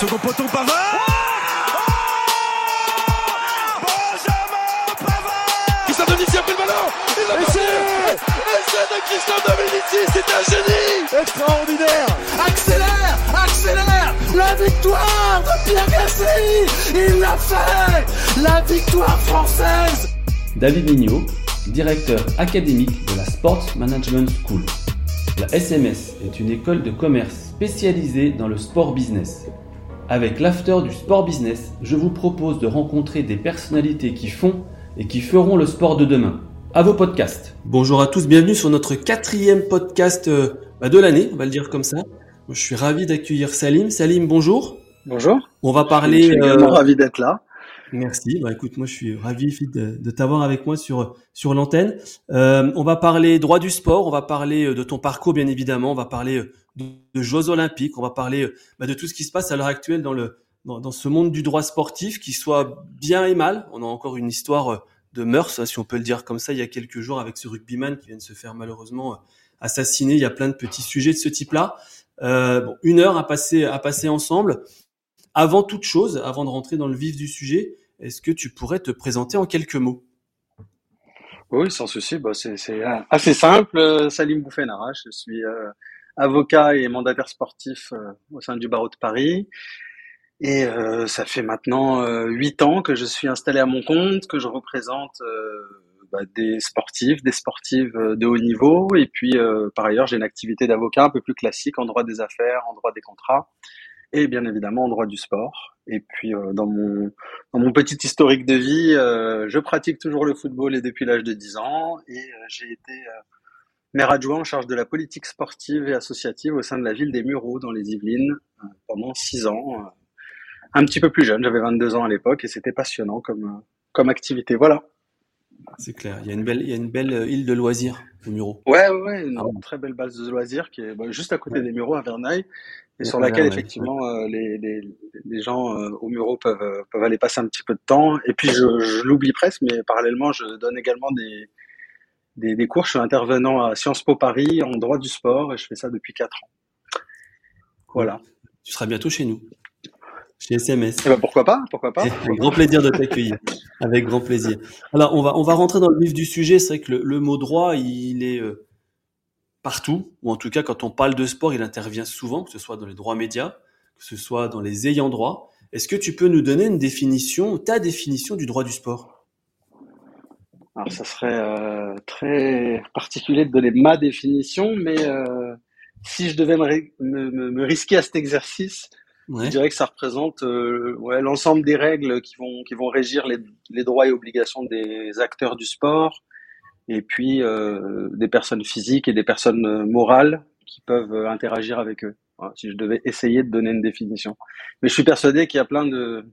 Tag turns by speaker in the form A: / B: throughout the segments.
A: Second poteau Pavard. Benjamin Pavard. Christian Dominici a pris le ballon. Il passé Et c'est de Christian Dominici, c'est un génie.
B: Extraordinaire. Accélère Accélère. La victoire de Pierre Gasly. Il l'a fait. La victoire française.
C: David Mignot, directeur académique de la Sports Management School. La SMS est une école de commerce spécialisée dans le sport business. Avec l'after du sport business, je vous propose de rencontrer des personnalités qui font et qui feront le sport de demain. À vos podcasts. Bonjour à tous, bienvenue sur notre quatrième podcast euh, bah, de l'année, on va le dire comme ça. je suis ravi d'accueillir Salim. Salim, bonjour.
D: Bonjour.
C: On va parler. Je
D: suis également euh, ravi d'être là.
C: Merci. Bah, écoute, moi je suis ravi de, de t'avoir avec moi sur sur l'antenne. Euh, on va parler droit du sport, on va parler de ton parcours bien évidemment, on va parler de, Jeux olympiques, on va parler euh, bah, de tout ce qui se passe à l'heure actuelle dans le dans, ce monde du droit sportif, qui soit bien et mal. On a encore une histoire euh, de mœurs, si on peut le dire comme ça, il y a quelques jours avec ce rugbyman qui vient de se faire malheureusement euh, assassiner. Il y a plein de petits sujets de ce type-là. une heure à passer à passer ensemble. Avant toute chose, avant de rentrer dans le vif du sujet, est-ce que tu pourrais te présenter en quelques mots?
D: Oui, sans souci. Bah, c'est assez simple. Salim Bouffenara, je suis avocat et mandataire sportif euh, au sein du barreau de Paris. Et euh, ça fait maintenant euh, huit ans que je suis installé à mon compte, que je représente bah, des sportifs, des sportives de haut niveau. Et puis, par ailleurs, j'ai une activité d'avocat un peu plus classique en droit des affaires, en droit des contrats, et bien évidemment en droit du sport. Et puis, dans mon dans mon petit historique de vie, je pratique toujours le football et depuis l'âge de 10 ans. Et j'ai été maire adjoint en charge de la politique sportive et associative au sein de la ville des Mureaux dans les Yvelines euh, pendant six ans. Euh, un petit peu plus jeune, j'avais 22 ans à l'époque et c'était passionnant comme, euh, comme activité. Voilà.
C: C'est clair, il y a une belle, il y a une belle île de loisirs, les Mureaux.
D: Ouais, ouais, une ah très belle base de loisirs qui est bah, juste à côté des Mureaux à Verneuil et sur laquelle effectivement les, les, les, gens au Mureaux peuvent, peuvent aller passer un petit peu de temps. Et puis je, je l'oublie presque, mais parallèlement je donne également des, des, cours. Je suis intervenant à Sciences Po Paris en droit du sport et je fais ça depuis 4 ans. Voilà.
C: Tu seras bientôt chez nous, chez SMS.
D: Eh ben pourquoi pas Pourquoi pas
C: Avec grand plaisir de t'accueillir. Avec grand plaisir. Alors on va on va rentrer dans le vif du sujet. C'est vrai que le, mot droit, il est euh, partout, ou en tout cas quand on parle de sport, il intervient souvent, que ce soit dans les droits médias, que ce soit dans les ayants droit. Est-ce que tu peux nous donner une définition, ta définition du droit du sport?
D: Alors, ça serait euh, très particulier de donner ma définition, mais euh, si je devais me, me, risquer à cet exercice, je dirais que ça représente euh, ouais, l'ensemble des règles qui vont, qui vont régir les, les, droits et obligations des acteurs du sport, et puis des personnes physiques et des personnes morales qui peuvent interagir avec eux. si je devais essayer de donner une définition. Mais je suis persuadé qu'il y a plein de,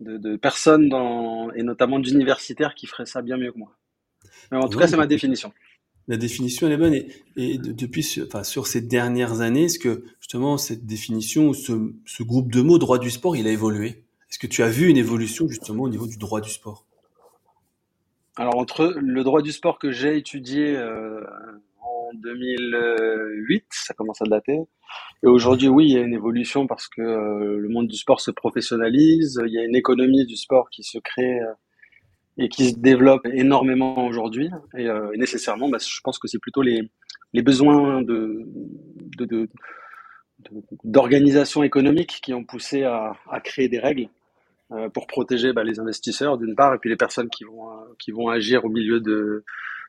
D: de, personnes dans, et notamment d'universitaires qui feraient ça bien mieux que moi. Mais en tout cas, c'est ma définition.
C: La définition, elle est bonne. Et, depuis, enfin, sur ces dernières années, est-ce que justement cette définition, ce, ce groupe de mots droit du sport, il a évolué? Est-ce que tu as vu une évolution justement au niveau du droit du sport?
D: Alors entre le droit du sport que j'ai étudié euh, 2008, ça commence à dater. Et aujourd'hui, oui, il y a une évolution parce que euh, le monde du sport se professionnalise, il y a une économie du sport qui se crée euh, et qui se développe énormément aujourd'hui. Et, euh, nécessairement, bah, je pense que c'est plutôt les, besoins de, de, d'organisation économique qui ont poussé à, à créer des règles pour protéger bah, les investisseurs d'une part et puis les personnes qui vont qui vont agir au milieu de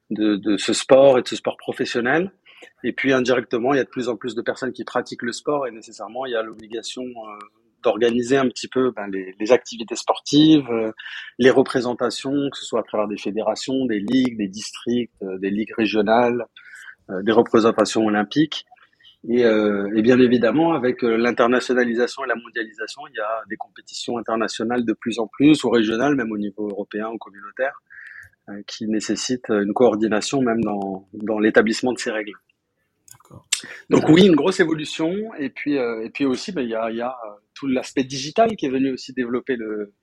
D: de, de, ce sport et de ce sport professionnel. Et puis indirectement, il y a de plus en plus de personnes qui pratiquent le sport et nécessairement, il y a l'obligation euh, d'organiser un petit peu ben, les, les, activités sportives, euh, les représentations, que ce soit à travers des fédérations, des ligues, des districts, euh, des ligues régionales, des représentations olympiques. Et, euh, et, bien évidemment, avec euh, l'internationalisation et la mondialisation, il y a des compétitions internationales de plus en plus, ou régionales, même au niveau européen ou communautaire, euh, qui nécessitent une coordination même dans, dans l'établissement de ces règles. Donc oui, une grosse évolution. Et puis, euh, et puis aussi, ben, il y, a, y a tout l'aspect digital qui est venu aussi développer le,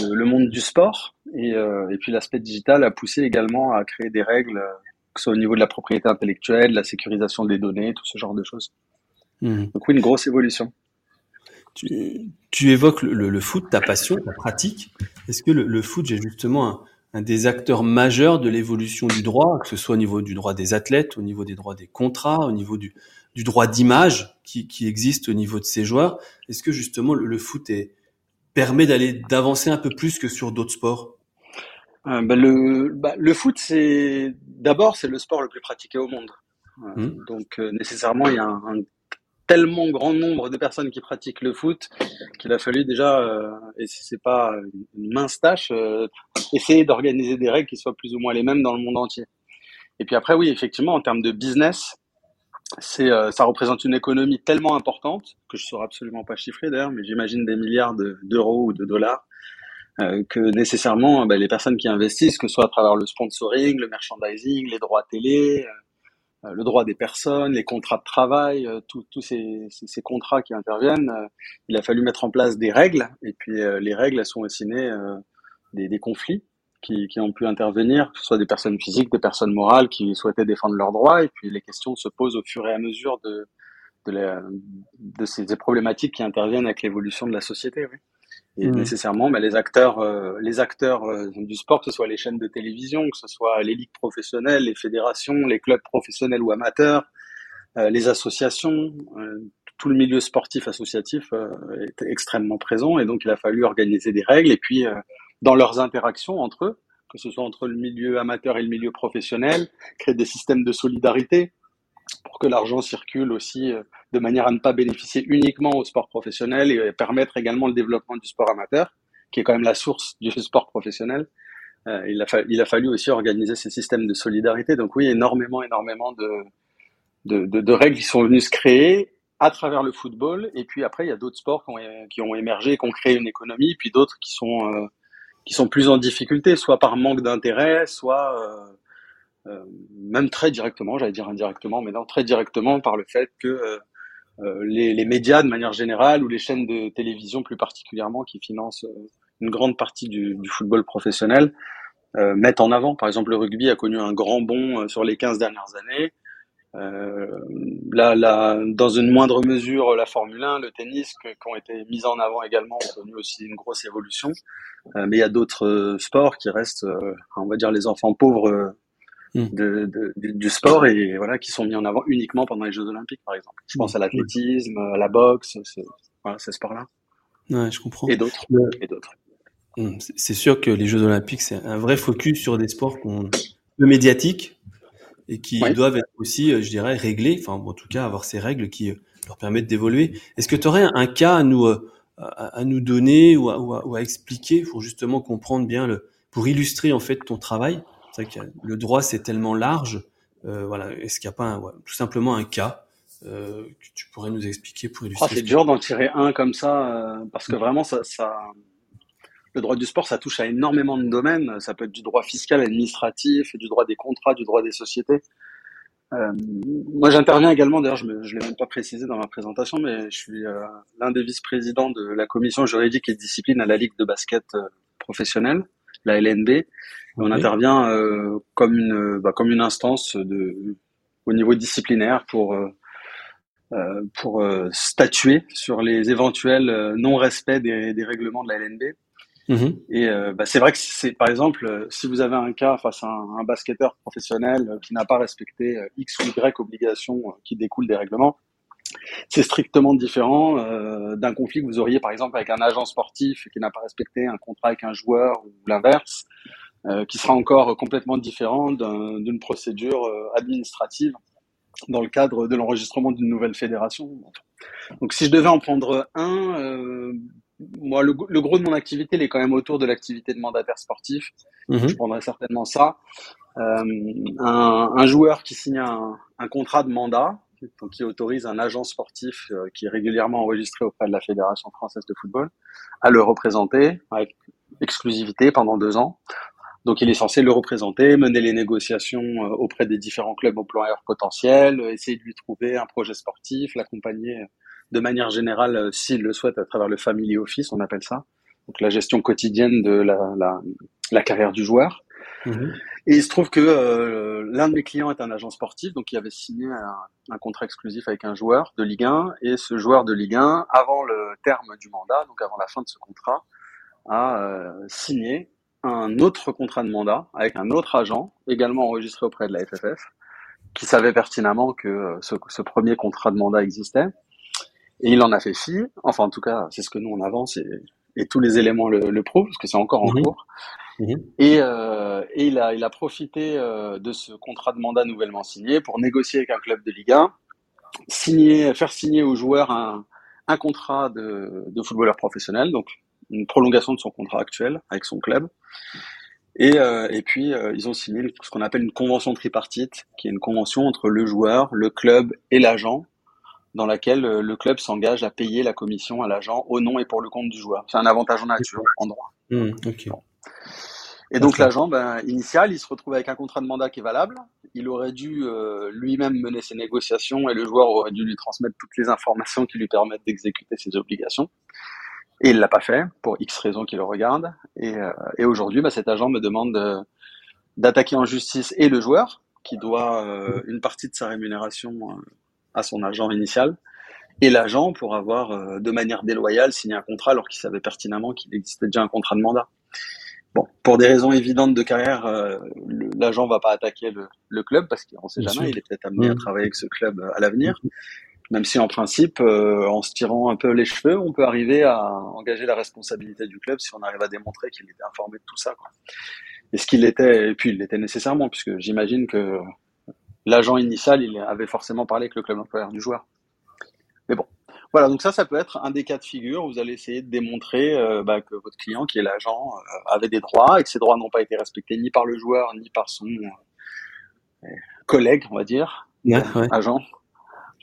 D: le, le monde du sport. Et, et puis l'aspect digital a poussé également à créer des règles que ce soit au niveau de la propriété intellectuelle, la sécurisation des données, tout ce genre de choses. Hmm. Donc oui, une grosse évolution.
C: Tu, évoques le, foot, ta passion, ta pratique. Est-ce que le, foot est justement un, des acteurs majeurs de l'évolution du droit, que ce soit au niveau du droit des athlètes, au niveau des droits des contrats, au niveau du, droit d'image qui, existe au niveau de ces joueurs Est-ce que justement le, foot est, permet d'aller d'avancer un peu plus que sur d'autres sports?
D: Euh, bah, le, bah, le foot, c'est d'abord c'est le sport le plus pratiqué au monde. Euh, mmh. Donc euh, nécessairement, il y a un, tellement grand nombre de personnes qui pratiquent le foot qu'il a fallu déjà, euh, et si c'est pas une mince tâche, essayer d'organiser des règles qui soient plus ou moins les mêmes dans le monde entier. Et puis après, oui, effectivement, en termes de business, c'est ça représente une économie tellement importante que je ne saurais absolument pas chiffrer d'ailleurs, mais j'imagine des milliards d'euros ou de dollars euh, que nécessairement bah, les personnes qui investissent, que ce soit à travers le sponsoring, le merchandising, les droits télé, euh, euh, le droit des personnes, les contrats de travail, tous ces, ces, contrats qui interviennent, il a fallu mettre en place des règles. Et puis les règles, elles sont aussi nées des, des, conflits qui, qui, ont pu intervenir, que ce soit des personnes physiques, des personnes morales qui souhaitaient défendre leurs droits. Et puis les questions se posent au fur et à mesure de, de, la, de ces problématiques qui interviennent avec l'évolution de la société. Oui. Et mmh. nécessairement, bah, les acteurs, euh, les acteurs euh, du sport, que ce soit les chaînes de télévision, que ce soit les ligues professionnelles, les fédérations, les clubs professionnels ou amateurs, euh, les associations, tout le milieu sportif associatif est extrêmement présent. Et donc, il a fallu organiser des règles. Et puis, dans leurs interactions entre eux, que ce soit entre le milieu amateur et le milieu professionnel, créer des systèmes de solidarité, pour que l'argent circule aussi euh, de manière à ne pas bénéficier uniquement au sport professionnel et permettre également le développement du sport amateur, qui est quand même la source du sport professionnel. Euh, il, a fallu aussi organiser ces systèmes de solidarité. Donc oui, énormément, énormément de, règles qui sont venues se créer à travers le football. Et puis après, il y a d'autres sports qui ont, qui ont émergé, qui ont créé une économie, puis d'autres qui sont euh, plus en difficulté, soit par manque d'intérêt, soit euh, euh, même très directement, j'allais dire indirectement, mais non, très directement par le fait que euh, euh, les, les, médias de manière générale ou les chaînes de télévision plus particulièrement qui financent une grande partie du, du football professionnel euh, mettent en avant. Par exemple, le rugby a connu un grand bond sur les 15 dernières années. Euh, là, là, dans une moindre mesure, la Formule 1, le tennis, qui ont été mis en avant également, ont connu aussi une grosse évolution. Euh, mais il y a d'autres sports qui restent, on va dire, les enfants pauvres. De, de, du, sport et voilà qui sont mis en avant uniquement pendant les Jeux Olympiques par exemple. Je pense à l'athlétisme, à la boxe, voilà, ces sports-là.
C: Ouais, je comprends.
D: Et d'autres. Et d'autres.
C: Hmm, c'est sûr que les Jeux Olympiques c'est un vrai focus sur des sports peu médiatiques et qui doivent être aussi, euh, je dirais, réglés. Enfin, en tout cas, avoir ces règles qui euh, leur permettent d'évoluer. Est-ce que tu aurais un cas à nous euh, à, nous donner ou à, ou à, expliquer pour justement comprendre bien le, pour illustrer en fait ton travail? C'est vrai que le droit c'est tellement large. Euh, voilà, est-ce qu'il n'y a pas tout simplement un cas euh, que tu pourrais nous expliquer pour illustrer
D: oh, C'est dur d'en tirer un comme ça euh, parce que vraiment ça, ça, le droit du sport ça touche à énormément de domaines. Ça peut être du droit fiscal, administratif, du droit des contrats, du droit des sociétés. Moi, j'interviens également. D'ailleurs, je ne l'ai même pas précisé dans ma présentation, mais je suis l'un des vice-présidents de la commission juridique et discipline à la Ligue de basket professionnelle, la LNB on intervient euh, comme une bah, comme une instance de au niveau disciplinaire pour euh, euh, pour statuer sur les éventuels non-respects des, des, règlements de la LNB. Mhm. Et bah, c'est vrai que c'est par exemple si vous avez un cas face à un, un basketteur professionnel qui n'a pas respecté X ou Y obligations qui découlent des règlements, c'est strictement différent euh, d'un conflit que vous auriez par exemple avec un agent sportif qui n'a pas respecté un contrat avec un joueur ou l'inverse. Euh, qui sera encore complètement différent d'une procédure euh, administrative dans le cadre de l'enregistrement d'une nouvelle fédération. Donc si je devais en prendre un, euh, moi le, gros de mon activité il est quand même autour de l'activité de mandataire sportif. Mhm. Je prendrais certainement ça. Euh, un, un, joueur qui signe un, un, contrat de mandat, donc qui autorise un agent sportif qui est régulièrement enregistré auprès de la Fédération française de football à le représenter avec exclusivité pendant deux ans. Donc il est censé le représenter, mener les négociations auprès des différents clubs employeurs potentiels, essayer de lui trouver un projet sportif, l'accompagner de manière générale, s'il le souhaite, à travers le family office, on appelle ça, donc la gestion quotidienne de la, la, la carrière du joueur. Mhm. Et il se trouve que euh, l'un de mes clients est un agent sportif, donc il avait signé un, un, contrat exclusif avec un joueur de Ligue 1, et ce joueur de Ligue 1, avant le terme du mandat, donc avant la fin de ce contrat, a euh, signé un autre contrat de mandat avec un autre agent, également enregistré auprès de la FFF, qui savait pertinemment que euh, ce, ce premier contrat de mandat existait. Et il en a fait fi, enfin en tout cas c'est ce que nous on avance et et tous les éléments le, le prouvent, parce que c'est encore en mhm. cours. Mhm. Et, euh, et, il, a, il a profité euh, de ce contrat de mandat nouvellement signé pour négocier avec un club de Ligue 1, signer, faire signer aux joueurs un, un contrat de, de, footballeur professionnel, donc une prolongation de son contrat actuel avec son club. Et, euh, et puis, euh, ils ont signé ce qu'on appelle une convention tripartite, qui est une convention entre le joueur, le club et l'agent, dans laquelle euh, le club s'engage à payer la commission à l'agent au nom et pour le compte du joueur. C'est un avantage en nature, en droit.
C: Mmh,
D: et donc l'agent, ben, initial, il se retrouve avec un contrat de mandat qui est valable. Il aurait dû euh, lui-même mener ses négociations et le joueur aurait dû lui transmettre toutes les informations qui lui permettent d'exécuter ses obligations. Et il l'a pas fait pour X raisons qui le regardent. Et, euh, et aujourd'hui, ben, cet agent me demande d'attaquer en justice et le joueur qui doit une partie de sa rémunération à son agent initial et l'agent pour avoir euh, de manière déloyale signé un contrat alors qu'il savait pertinemment qu'il existait déjà un contrat de mandat. Bon, pour des raisons évidentes de carrière, euh, l'agent va pas attaquer le, le club parce qu'on sait jamais, il est peut-être amené à travailler avec ce club euh, à l'avenir. Même si en principe, en se tirant un peu les cheveux, on peut arriver à engager la responsabilité du club si on arrive à démontrer qu'il était informé de tout ça. Quoi. Et ce qu'il était, et puis il l'était nécessairement, puisque j'imagine que l'agent initial, il avait forcément parlé avec le club employeur du joueur. Mais bon, voilà, donc ça, ça peut être un des cas de figure. Où vous allez essayer de démontrer euh, bah, que votre client, qui est l'agent, euh, avait des droits et que ces droits n'ont pas été respectés ni par le joueur ni par son euh, collègue, on va dire, agent,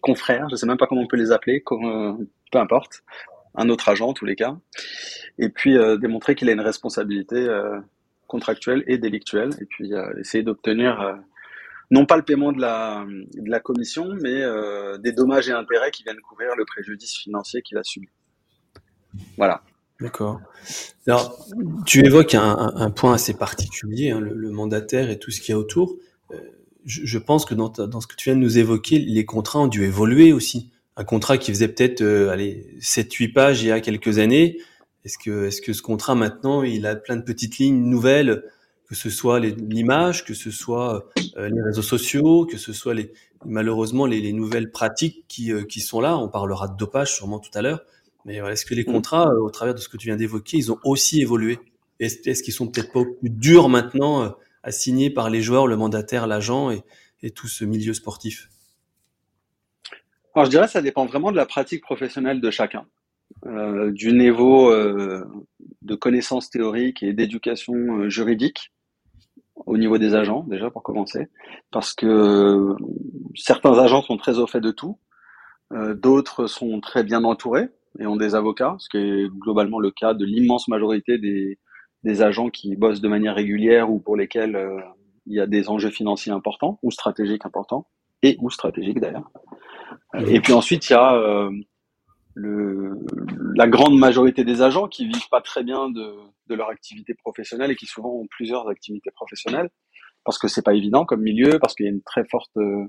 D: confrère, je sais même pas comment on peut les appeler, peu importe, un autre agent en tous les cas. Et puis démontrer qu'il a une responsabilité contractuelle et délictuelle, et puis essayer d'obtenir non pas le paiement de la, commission, mais euh, des dommages et intérêts qui viennent couvrir le préjudice financier qu'il a subi. Voilà.
C: D'accord. Alors, tu évoques un, point assez particulier, hein, le, mandataire et tout ce qu'il y a autour. Euh, je, je, pense que dans, dans, ce que tu viens de nous évoquer, les contrats ont dû évoluer aussi. Un contrat qui faisait peut-être euh, allez 7-8 pages il y a quelques années. Est-ce que, est-ce que ce contrat maintenant, il a plein de petites lignes nouvelles que ce soit l'image, que ce soit euh, les réseaux sociaux, que ce soit les, malheureusement les, les nouvelles pratiques qui, euh, qui sont là? On parlera de dopage sûrement tout à l'heure. Mais est-ce que les mm. contrats, euh, au travers de ce que tu viens d'évoquer, ils ont aussi évolué? Est-ce qu'ils sont peut-être pas plus durs maintenant signer par les joueurs, le mandataire, l'agent et, tout ce milieu sportif.
D: Je dirais que ça dépend vraiment de la pratique professionnelle de chacun. Euh, du niveau euh, de connaissances théoriques et d'éducation juridique au niveau des agents, déjà pour commencer, parce que certains agents sont très au fait de tout, euh, d'autres sont très bien entourés et ont des avocats, ce qui est globalement le cas de l'immense majorité des, des, agents qui bossent de manière régulière ou pour lesquels euh, il y a des enjeux financiers importants ou stratégiques importants, et ou stratégiques d'ailleurs. Et puis ensuite, il y a euh, la grande majorité des agents qui vivent pas très bien de, de, leur activité professionnelle et qui souvent ont plusieurs activités professionnelles parce que c'est pas évident comme milieu, parce qu'il y a une très forte euh,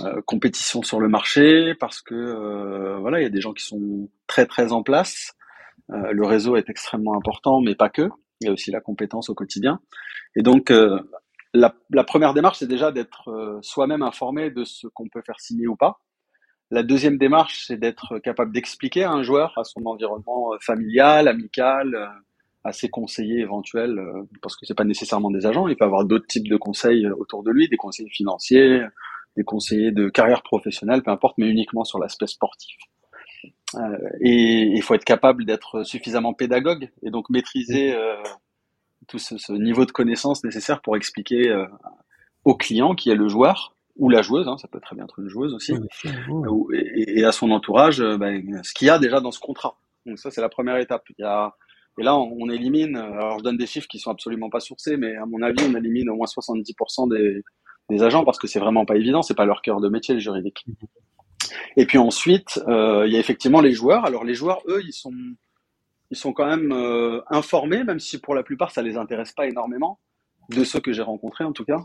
D: euh, compétition sur le marché, parce que euh, voilà, il y a des gens qui sont très très en place. Le réseau est extrêmement important, mais pas que. Il y a aussi la compétence au quotidien. Et donc la, la, première démarche, c'est déjà d'être soi-même informé de ce qu'on peut faire signer ou pas la deuxième démarche, c'est d'être capable d'expliquer à un joueur, à son environnement euh, familial, amical, euh, à ses conseillers éventuels, euh, parce que c'est pas nécessairement des agents, il peut avoir d'autres types de conseils autour de lui, des conseillers financiers, des conseillers de carrière professionnelle, peu importe, mais uniquement sur l'aspect sportif. Et il faut être capable d'être suffisamment pédagogue et donc maîtriser tout ce, ce, niveau de connaissance nécessaire pour expliquer au client qui est le joueur ou la joueuse, hein, ça peut très bien être une joueuse aussi, et, à son entourage, ben, ce qu'il y a déjà dans ce contrat. Donc ça, c'est la première étape. Il y a, et là, on, élimine, alors je donne des chiffres qui sont absolument pas sourcés, mais à mon avis, on élimine au moins 70% des, des agents parce que c'est vraiment pas évident, c'est pas leur cœur de métier, le juridique. Et puis ensuite, euh, il y a effectivement les joueurs. Alors les joueurs, eux, ils sont, ils sont quand même euh, informés, même si pour la plupart ça les intéresse pas énormément, de ceux que j'ai rencontrés en tout cas.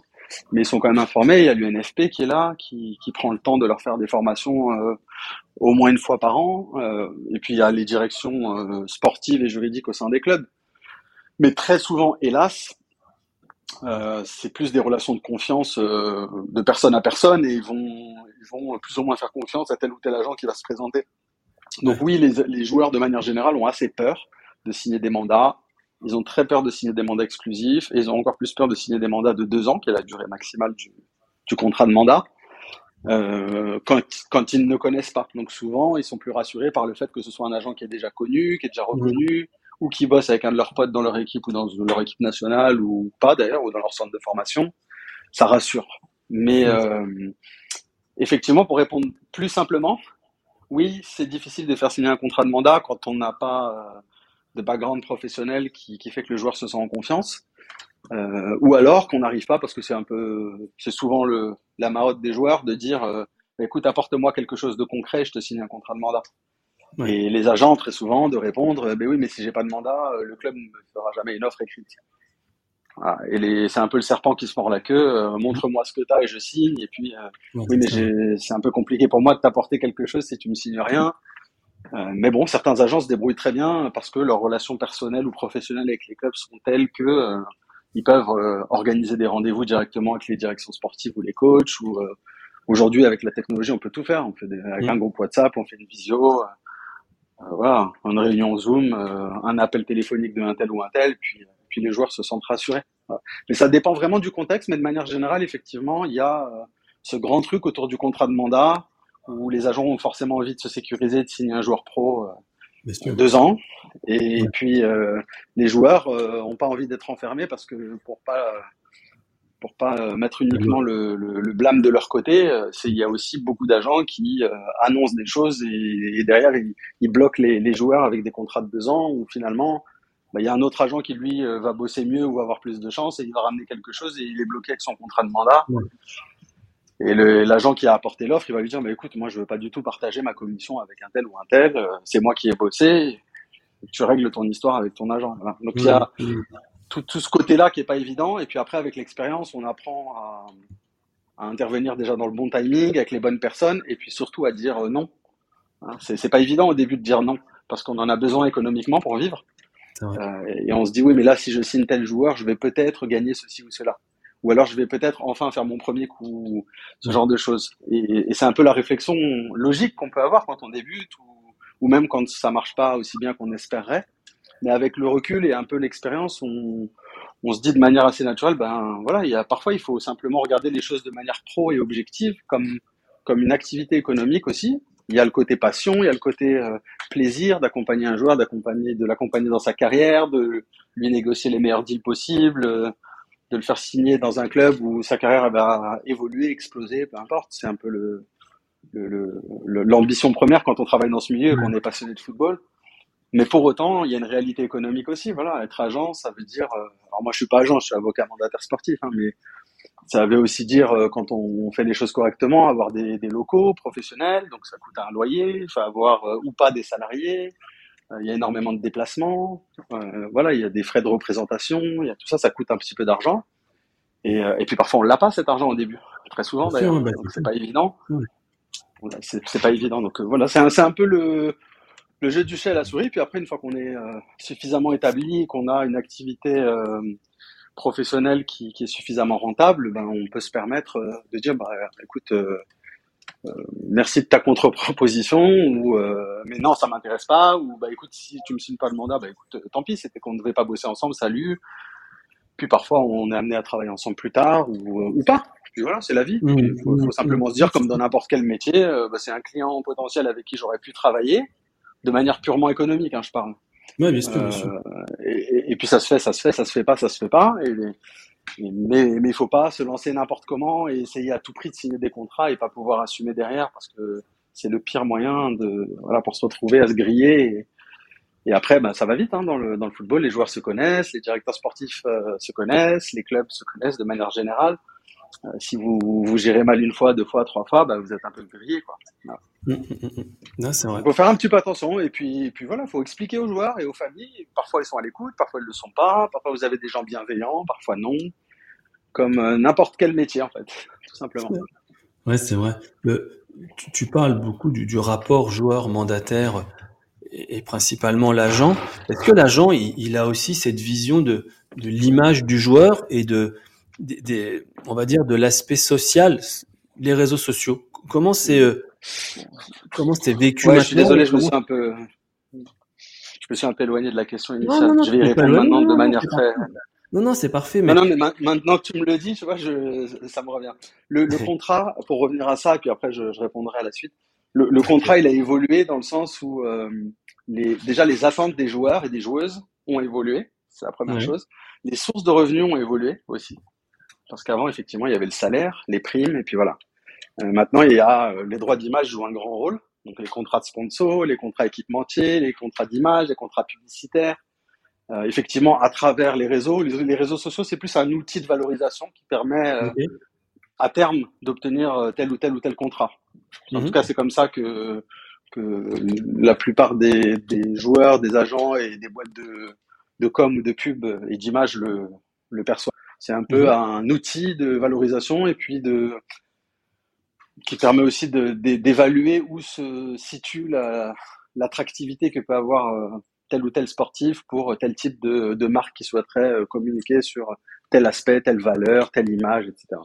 D: Mais ils sont quand même informés. Il y a l'UNFP qui est là, qui, qui prend le temps de leur faire des formations euh, au moins une fois par an. Et puis il y a les directions sportives et juridiques au sein des clubs. Mais très souvent, hélas, euh, c'est plus des relations de confiance euh, de personne à personne et ils vont, ils vont plus ou moins faire confiance à tel ou tel agent qui va se présenter. Donc oui, les, joueurs de manière générale ont assez peur de signer des mandats. Ils ont très peur de signer des mandats exclusifs et ils ont encore plus peur de signer des mandats de deux ans, qui est la durée maximale du, contrat de mandat, euh, quand, quand, ils ne connaissent pas. Donc souvent, ils sont plus rassurés par le fait que ce soit un agent qui est déjà connu, qui est déjà reconnu, ou qui bossent avec un de leurs potes dans leur équipe ou dans leur équipe nationale ou pas d'ailleurs ou dans leur centre de formation, ça rassure. Mais euh, effectivement, pour répondre plus simplement, oui, c'est difficile de faire signer un contrat de mandat quand on n'a pas euh, de background professionnel qui, qui, fait que le joueur se sent en confiance, euh, ou alors qu'on n'arrive pas parce que c'est un peu, c'est souvent le la marotte des joueurs de dire, euh, écoute, apporte-moi quelque chose de concret, je te signe un contrat de mandat. Et les agents, très souvent, de répondre, ben oui, mais si j'ai pas de mandat, euh, le club ne me fera jamais une offre écrite. Et c'est un peu le serpent qui se mord la queue. Euh, montre-moi ce que tu as et je signe. Et puis, euh, oui, mais c'est un peu compliqué pour moi de t'apporter quelque chose si tu me signes rien. mais bon, certains agents se débrouillent très bien parce que leurs relations personnelles ou professionnelles avec les clubs sont telles que ils peuvent organiser des rendez-vous directement avec les directions sportives ou les coachs. Ou aujourd'hui, avec la technologie, on peut tout faire. On fait des, avec un groupe WhatsApp, on fait une visio. Euh, voilà, une réunion Zoom, euh, un appel téléphonique de un tel ou un tel, puis, puis les joueurs se sentent rassurés. Mais ça dépend vraiment du contexte, mais de manière générale, effectivement, il y a euh, ce grand truc autour du contrat de mandat où les agents ont forcément envie de se sécuriser, de signer un joueur pro deux ans, et, puis les joueurs n'ont pas envie d'être enfermés parce que pour pas pour pas euh, mettre uniquement le, le, blâme de leur côté, euh, c'est il y a aussi beaucoup d'agents qui euh, annoncent des choses et, derrière ils, bloquent les, les, joueurs avec des contrats de deux ans où finalement bah, il y a un autre agent qui lui va bosser mieux ou avoir plus de chance et il va ramener quelque chose et il est bloqué avec son contrat de mandat. Et l'agent qui a apporté l'offre, il va lui dire, mais écoute, moi je veux pas du tout partager ma commission avec un tel ou un tel, c'est moi qui ai bossé, tu règles ton histoire avec ton agent. Donc il y a, tout, tout ce côté-là qui est pas évident. Et puis après, avec l'expérience, on apprend à, à, intervenir déjà dans le bon timing, avec les bonnes personnes, et puis surtout à dire euh, non. Hein, c'est pas évident au début de dire non, parce qu'on en a besoin économiquement pour vivre. Euh, et on se dit oui, mais là, si je signe tel joueur, je vais peut-être gagner ceci ou cela. Ou alors je vais peut-être enfin faire mon premier coup, ce genre de choses. Et, et c'est un peu la réflexion logique qu'on peut avoir quand on débute, ou, ou même quand ça marche pas aussi bien qu'on espérerait. Mais avec le recul et un peu l'expérience, on, on se dit de manière assez naturelle, ben voilà, il y a parfois il faut simplement regarder les choses de manière pro et objective, comme comme une activité économique aussi. Il y a le côté passion, il y a le côté euh, plaisir d'accompagner un joueur, d'accompagner, de l'accompagner dans sa carrière, de lui négocier les meilleurs deals possibles, euh, de le faire signer dans un club où sa carrière va évoluer, exploser, peu importe. C'est un peu le l'ambition première quand on travaille dans ce milieu et qu'on est passionné de football. Mais pour autant, il y a une réalité économique aussi. Voilà, être agent, ça veut dire. Euh, alors moi, je suis pas agent, je suis avocat mandataire sportif, hein, mais ça veut aussi dire euh, quand on fait les choses correctement, avoir des, des, locaux professionnels, donc ça coûte un loyer. Il faut avoir euh, ou pas des salariés. il y a énormément de déplacements. voilà, il y a des frais de représentation. Il y a tout ça, ça coûte un petit peu d'argent. Et, et, puis parfois on l'a pas cet argent au début, très souvent d'ailleurs. Bah, c'est pas évident. Voilà, c'est pas évident. Donc voilà, c'est un, un peu le le jeu du chat et la souris. Puis après, une fois qu'on est euh, suffisamment établi, qu'on a une activité euh, professionnelle qui, qui, est suffisamment rentable, ben, on peut se permettre euh, de dire, bah, écoute, merci de ta contre-proposition, ou mais non, ça m'intéresse pas, ou bah écoute, si tu me signes pas le mandat, bah écoute, tant pis, c'était qu'on ne devait pas bosser ensemble, salut. Puis parfois, on est amené à travailler ensemble plus tard, ou, ou pas. Puis voilà, c'est la vie. Mmh. Il faut, faut, simplement se dire, comme dans n'importe quel métier, bah, c'est un client potentiel avec qui j'aurais pu travailler de manière purement économique, hein, je parle.
C: Bien sûr, bien sûr.
D: Euh, et, et, puis ça se fait, ça se fait, ça se fait pas, ça se fait pas. Et, mais mais il faut pas se lancer n'importe comment et essayer à tout prix de signer des contrats et pas pouvoir assumer derrière parce que c'est le pire moyen de voilà pour se retrouver à se griller et, et après ben ça va vite hein, dans le dans le football les joueurs se connaissent les directeurs sportifs euh, se connaissent les clubs se connaissent de manière générale euh, si vous vous gérez mal une fois deux fois trois fois ben vous êtes un peu grillé quoi voilà.
C: Mmh, mmh, mmh. Non, c'est vrai.
D: faut faire un petit peu attention et puis et puis voilà faut expliquer aux joueurs et aux familles parfois ils sont à l'écoute parfois ils le sont pas parfois vous avez des gens bienveillants parfois non comme euh, n'importe quel métier en fait tout simplement
C: Ouais, c'est vrai. Le, tu, tu parles beaucoup du, du rapport joueur-mandataire et, et principalement l'agent. Est-ce que l'agent, il, il a aussi cette vision de, de l'image du joueur et de, des, des- on va dire, de l'aspect social, les réseaux sociaux Comment c'est, euh, comment c'est vécu
D: ouais je suis désolé je me suis un peu je me suis un peu éloigné de la question initiale
C: non, non,
D: je vais y répondre maintenant de manière très
C: Non, non, c'est parfait, mais
D: Non, mais ma- maintenant que tu me le dis, tu vois, je, ça me revient. Le, le contrat, pour revenir à ça, et puis après je, je répondrai à la suite. Le, le contrat, il a évolué dans le sens où euh, les, déjà les attentes des joueurs et des joueuses ont évolué, c'est la première
C: Ouais.
D: chose. Les sources de revenus ont évolué aussi, parce qu'avant effectivement il y avait le salaire, les primes, et puis voilà. Euh, maintenant il y a euh, les droits d'image jouent un grand rôle, donc les contrats de sponsor, les contrats équipementiers, les contrats d'image, les contrats publicitaires. Euh, effectivement, à travers les réseaux, les, les réseaux sociaux, c'est plus un outil de valorisation qui permet euh, à terme d'obtenir euh, tel ou tel ou tel contrat. En
C: Mhm.
D: tout cas, c'est comme ça que, que la plupart des, des joueurs, des agents et des boîtes de, de com ou de pub et d'image le, le perçoivent. C'est un peu un outil de valorisation et puis de qui permet aussi de- de- d'évaluer où se situe la- l'attractivité que peut avoir euh, tel ou tel sportif pour tel type de, de marque qui souhaiterait euh, communiquer sur tel aspect, telle valeur, telle image, etc.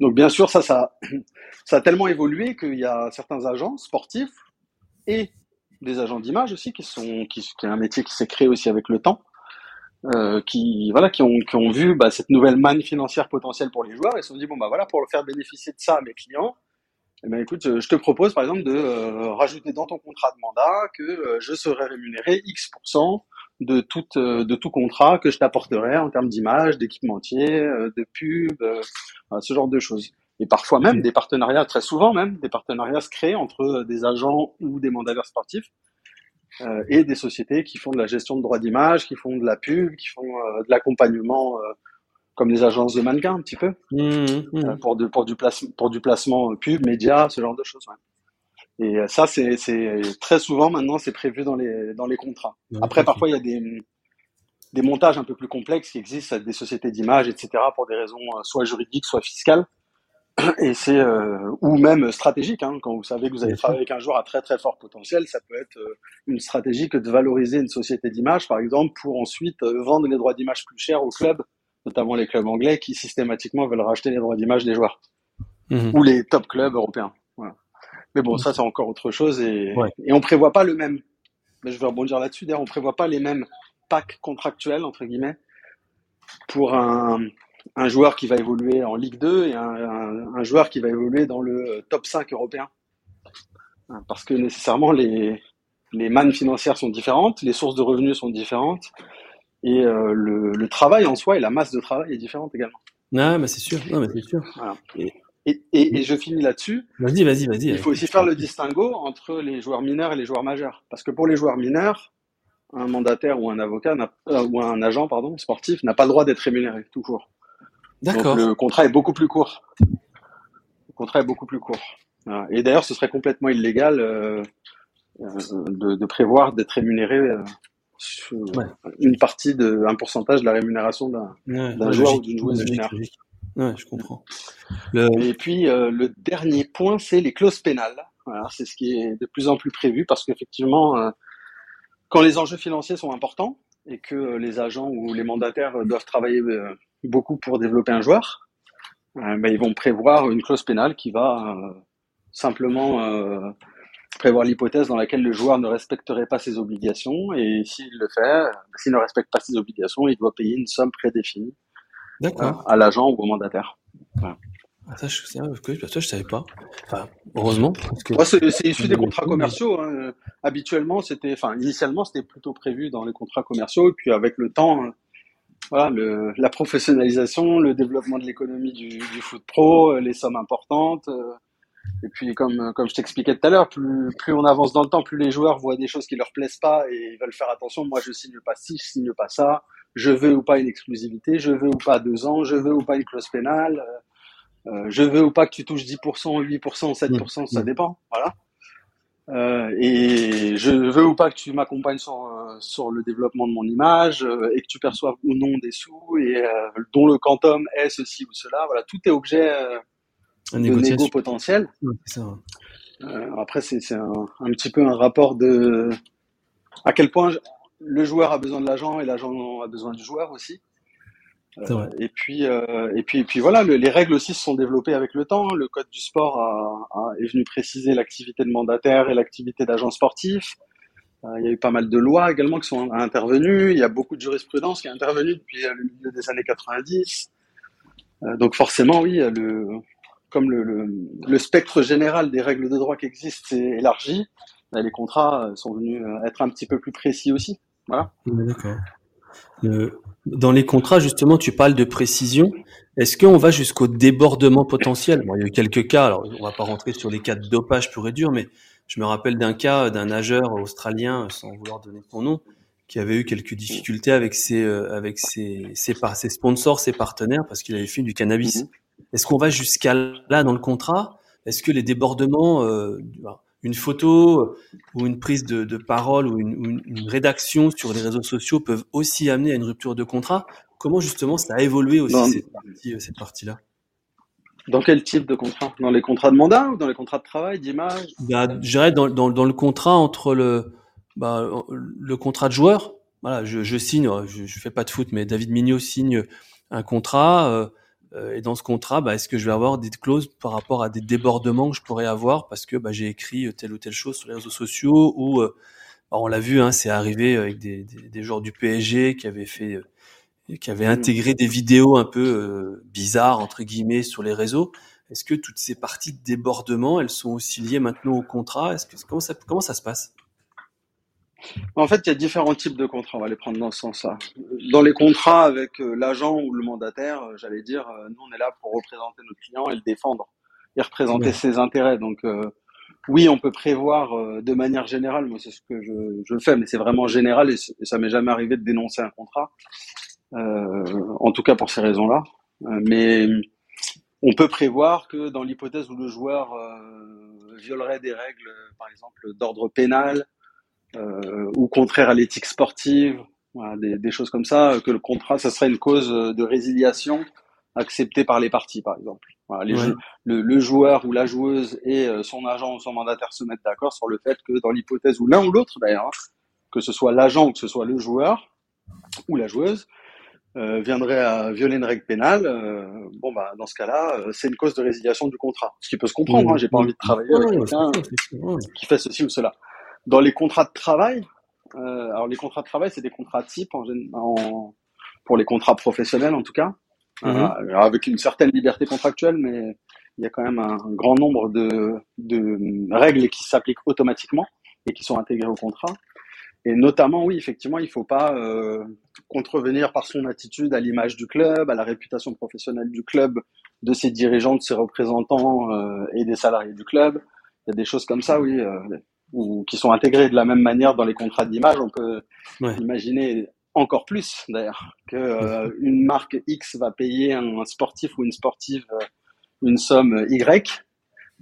D: Donc bien sûr, ça, ça, ça a tellement évolué qu'il y a certains agents sportifs et des agents d'image aussi qui sont, qui, qui est un métier qui s'est créé aussi avec le temps, euh, qui voilà, qui ont, qui ont vu bah, cette nouvelle manne financière potentielle pour les joueurs et se sont dit bon bah voilà pour faire bénéficier de ça à mes clients, eh ben écoute, je je te propose par exemple de euh, rajouter dans ton contrat de mandat que euh, je serai rémunéré X de tout euh, de tout contrat que je t'apporterai en termes d'image, d'équipementier, euh, de pub, euh, ce genre de choses. Et parfois même
C: Ok.
D: des partenariats, très souvent même, des partenariats se créent entre euh, des agents ou des mandataires sportifs euh, et des sociétés qui font de la gestion de droits d'image, qui font de la pub, qui font euh, de l'accompagnement euh, comme les agences de mannequins un petit peu
C: Mhm, mhm.
D: euh, pour, de, pour, du place, pour du placement pub, média, ce genre de choses. ouais. Et ça, c'est très souvent maintenant, c'est prévu dans les, dans les contrats. Après, parfois, il y a des, des montages un peu plus complexes qui existent des sociétés d'image, etc., pour des raisons soit juridiques, soit fiscales. Et c'est euh, ou même stratégiques. Hein, quand vous savez que vous allez travailler avec un joueur à très très fort potentiel, ça peut être euh, une stratégie que de valoriser une société d'image, par exemple, pour ensuite euh, vendre les droits d'image plus chers aux clubs, notamment les clubs anglais qui systématiquement veulent racheter les droits d'image des joueurs
C: Mhm.
D: ou les top clubs européens. Voilà. Mais bon, ça c'est encore autre chose et,
C: Ouais.
D: et on prévoit pas le même. Mais je vais rebondir là-dessus. D'ailleurs, on prévoit pas les mêmes packs contractuels entre guillemets pour un, un joueur qui va évoluer en Ligue 2 et un, un, un joueur qui va évoluer dans le top 5 européen. Hein, Parce que nécessairement les les mannes financières sont différentes, les sources de revenus sont différentes et euh, le, le travail en soi et la masse de travail est différente également.
C: Ah, mais c'est sûr. Non, mais c'est sûr.
D: Et, et, et je finis là-dessus.
C: Vas-y, vas-y, vas-y.
D: Il faut aussi faire le distinguo entre les joueurs mineurs et les joueurs majeurs. Parce que pour les joueurs mineurs, un mandataire ou un avocat euh, ou un agent pardon, sportif n'a pas le droit d'être rémunéré. Donc
C: D'accord.
D: le contrat est beaucoup plus court. Le contrat est beaucoup plus court. Et d'ailleurs, ce serait complètement illégal euh, euh, de, de prévoir d'être rémunéré euh, sur
C: Ouais.
D: une partie de un pourcentage de la rémunération d'un
C: Ouais,
D: joueur ou d'une joueuse mineure.
C: Ouais, je comprends. Le...
D: Et puis euh, le dernier point, c'est les clauses pénales. Voilà, c'est ce qui est de plus en plus prévu parce qu'effectivement, quand les enjeux financiers sont importants et que les agents ou les mandataires doivent travailler beaucoup pour développer un joueur, euh, ils vont prévoir une clause pénale qui va euh, simplement euh, prévoir l'hypothèse dans laquelle le joueur ne respecterait pas ses obligations et s'il le fait, s'il ne respecte pas ses obligations, il doit payer une somme prédéfinie euh, à l'agent ou au mandataire.
C: Ah, ça, je, ça, je savais pas. Enfin, heureusement. Que...
D: C'est issu des
C: Mais-
D: contrats commerciaux. hein. Habituellement, c'était, enfin, initialement, c'était plutôt prévu dans les contrats commerciaux, et puis avec le temps, voilà, le, la professionnalisation, le développement de l'économie du, du, foot pro, les sommes importantes. et puis, comme, comme je t'expliquais tout à l'heure, plus, plus on avance dans le temps, plus les joueurs voient des choses qui leur plaisent pas et ils veulent faire attention. Moi, je signe pas ci, je signe pas ça. Je veux ou pas une exclusivité, je veux ou pas deux ans, je veux ou pas une clause pénale. Euh, je veux ou pas que tu touches 10%, 8%, 7%, ça dépend. Voilà. Euh, et je veux ou pas que tu m'accompagnes sur, euh, sur le développement de mon image euh, et que tu perçoives ou non des sous et dont le quantum est ceci ou cela. Voilà, tout est objet de négo potentiel. après, c'est un, un, petit peu un rapport de à quel point le joueur a besoin de l'agent et l'agent a besoin du joueur aussi. Euh, et puis, euh, et puis, et puis voilà, les règles aussi se sont développées avec le temps. Le code du sport a, est venu préciser l'activité de mandataire et l'activité d'agent sportif. Euh, il y a eu pas mal de lois également qui sont intervenues. Il y a beaucoup de jurisprudence qui est intervenue depuis le milieu des années 90. donc forcément, oui, le, comme le, le, le, spectre général des règles de droit qui existent s'est élargi, bah, les contrats sont venus être un petit peu plus précis aussi. Voilà.
C: D'accord. Dans les contrats, justement, tu parles de précision. Est-ce qu'on va jusqu'au débordement potentiel? Bon, Il y a eu quelques cas, alors on va pas rentrer sur les cas de dopage pur et dur, mais je me rappelle d'un cas d'un nageur australien, sans vouloir donner son nom, qui avait eu quelques difficultés avec ses, euh, avec ses, ses, ses sponsors, ses partenaires, parce qu'il avait fait du cannabis. Mm-hmm. Est-ce qu'on va jusqu'à là dans le contrat? Est-ce que les débordements, euh, une photo euh, ou une prise de, de parole ou une, une, rédaction sur les réseaux sociaux peuvent aussi amener à une rupture de contrat. Comment justement ça a évolué aussi cette, partie, euh, cette partie-là?
D: Dans quel type de contrat? Dans les contrats de mandat ou dans les contrats de travail, d'image?
C: Bah, Je dirais dans, dans, dans, le contrat entre le, bah, le contrat de joueur. Voilà, je, je signe, je, je fais pas de foot, mais David Mignot signe un contrat. Euh, et dans ce contrat, bah, est-ce que je vais avoir des clauses par rapport à des débordements que je pourrais avoir parce que bah, j'ai écrit euh, telle ou telle chose sur les réseaux sociaux ou euh, bah, on l'a vu, hein, c'est arrivé avec des, des, des, joueurs du PSG qui avaient fait, qui avaient mmh. intégré des vidéos un peu bizarres entre guillemets sur les réseaux. Est-ce que toutes ces parties de débordement, elles sont aussi liées maintenant au contrat? Est-ce que comment ça comment ça se passe?
D: En fait, il y a différents types de contrats, on va les prendre dans ce sens-là. Dans les contrats avec euh, l'agent ou le mandataire, euh, j'allais dire, euh, nous, on est là pour représenter notre client et le défendre et représenter ses intérêts. Donc, oui, on peut prévoir de manière générale, moi, c'est ce que je, je, fais, mais c'est vraiment général et, ça m'est jamais arrivé de dénoncer un contrat, en tout cas pour ces raisons-là. mais on peut prévoir que dans l'hypothèse où le joueur violerait des règles, par exemple, d'ordre pénal, ou contraire à l'éthique sportive, voilà, des, des, choses comme ça, que le contrat, ça serait une cause de résiliation acceptée par les parties, par exemple. Voilà, les le, le, joueur ou la joueuse et euh, son agent ou son mandataire se mettent d'accord sur le fait que dans l'hypothèse où l'un ou l'autre d'ailleurs, hein, que ce soit l'agent ou que ce soit le joueur ou la joueuse, euh, viendrait à violer une règle pénale, euh, bon bah dans ce cas-là, euh, c'est une cause de résiliation du contrat. Ce qui peut se comprendre. Hein, J'ai pas envie de travailler avec quelqu'un qui fait ceci ou cela. Dans les contrats de travail, euh, alors les contrats de travail, c'est des contrats types en, en, pour les contrats professionnels en tout cas, euh, avec une certaine liberté contractuelle, mais il y a quand même un, grand nombre de, de règles qui s'appliquent automatiquement et qui sont intégrées au contrat. Et notamment, oui, effectivement, il ne faut pas euh, contrevenir par son attitude à l'image du club, à la réputation professionnelle du club, de ses dirigeants, de ses représentants euh, et des salariés du club. Il y a des choses comme ça, oui. Euh, ou qui sont intégrés de la même manière dans les contrats d'image. On peut imaginer encore plus d'ailleurs que euh, une marque X va payer un, sportif ou une sportive euh, une somme Y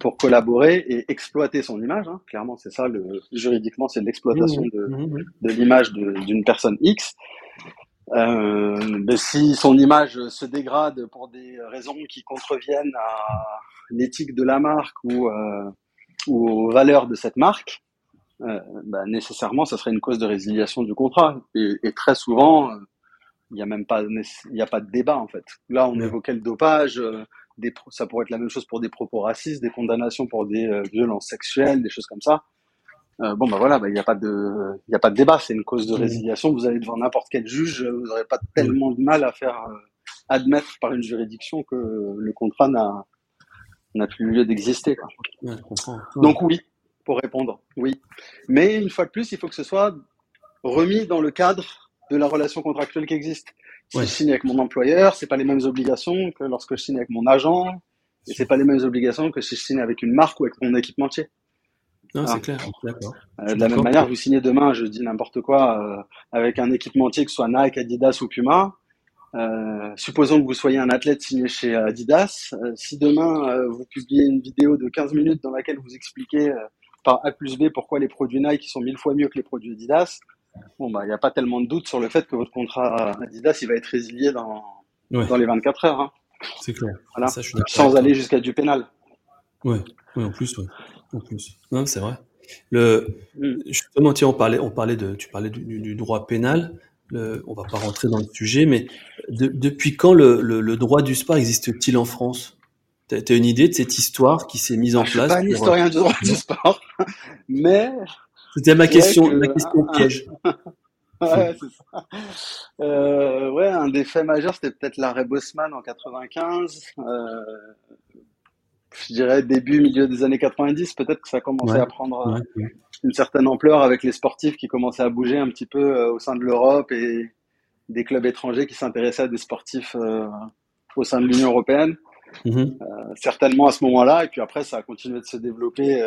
D: pour collaborer et exploiter son image. Hein. Clairement, c'est ça. Le, juridiquement, c'est l'exploitation de, de l'image d'une personne X. Euh, mais si son image se dégrade pour des raisons qui contreviennent à l'éthique de la marque ou ou aux valeurs de cette marque, euh, bah, nécessairement, ça serait une cause de résiliation du contrat. Et, et très souvent, euh, il n'y a même pas, il a pas de débat en fait. Là, on évoquait le dopage. Euh, des, ça pourrait être la même chose pour des propos racistes, des condamnations pour des euh, violences sexuelles, des choses comme ça. bon, bah voilà, bah, il n'y a pas de, il a pas de débat. C'est une cause de résiliation. Vous allez devant n'importe quel juge, vous n'aurez pas tellement de mal à faire admettre par une juridiction que le contrat n'a n'a plus lieu d'exister. Donc oui, pour répondre, oui. Mais une fois de plus, il faut que ce soit remis dans le cadre de la relation contractuelle qui existe. Si je signe avec mon employeur, c'est pas les mêmes obligations que lorsque je signe avec mon agent, et c'est pas les mêmes obligations que si je signe avec une marque ou avec mon équipementier.
C: Non, c'est clair. D'accord.
D: Euh, de la même manière, vous signez demain, je dis n'importe quoi, euh, avec un équipementier que ce soit Nike, Adidas ou Puma. Euh, supposons que vous soyez un athlète signé chez Adidas. Euh, si demain euh, vous publiez une vidéo de 15 minutes dans laquelle vous expliquez par A plus B pourquoi les produits Nike sont mille fois mieux que les produits Adidas, bon bah il n'y a pas tellement de doute sur le fait que votre contrat Adidas il va être résilié dans dans les 24 heures. Hein.
C: C'est clair.
D: Voilà. Ça, Sans aller jusqu'à du pénal.
C: Ouais. ouais, en plus, ouais. En plus. Non, c'est vrai. Le, mm. justement, tiens, on parlait, on parlait de, tu parlais du, du droit pénal. Le, on va pas rentrer dans le sujet, mais de, depuis quand le, le, le, droit du sport existe-t-il en France? Tu as, une idée de cette histoire qui s'est mise en place Je suis
D: pas un historien du droit du sport, mais
C: c'était ma question, ma question piège.
D: ouais, c'est ça. Euh, ouais, un des faits majeurs, c'était peut-être l'arrêt Bosman en 95. Euh, je dirais début, milieu des années 90, peut-être que ça commençait à prendre euh, une certaine ampleur avec les sportifs qui commençaient à bouger un petit peu euh, au sein de l'Europe et des clubs étrangers qui s'intéressaient à des sportifs euh, au sein de l'Union européenne. Mm-hmm. certainement à ce moment-là, et puis après ça a continué de se développer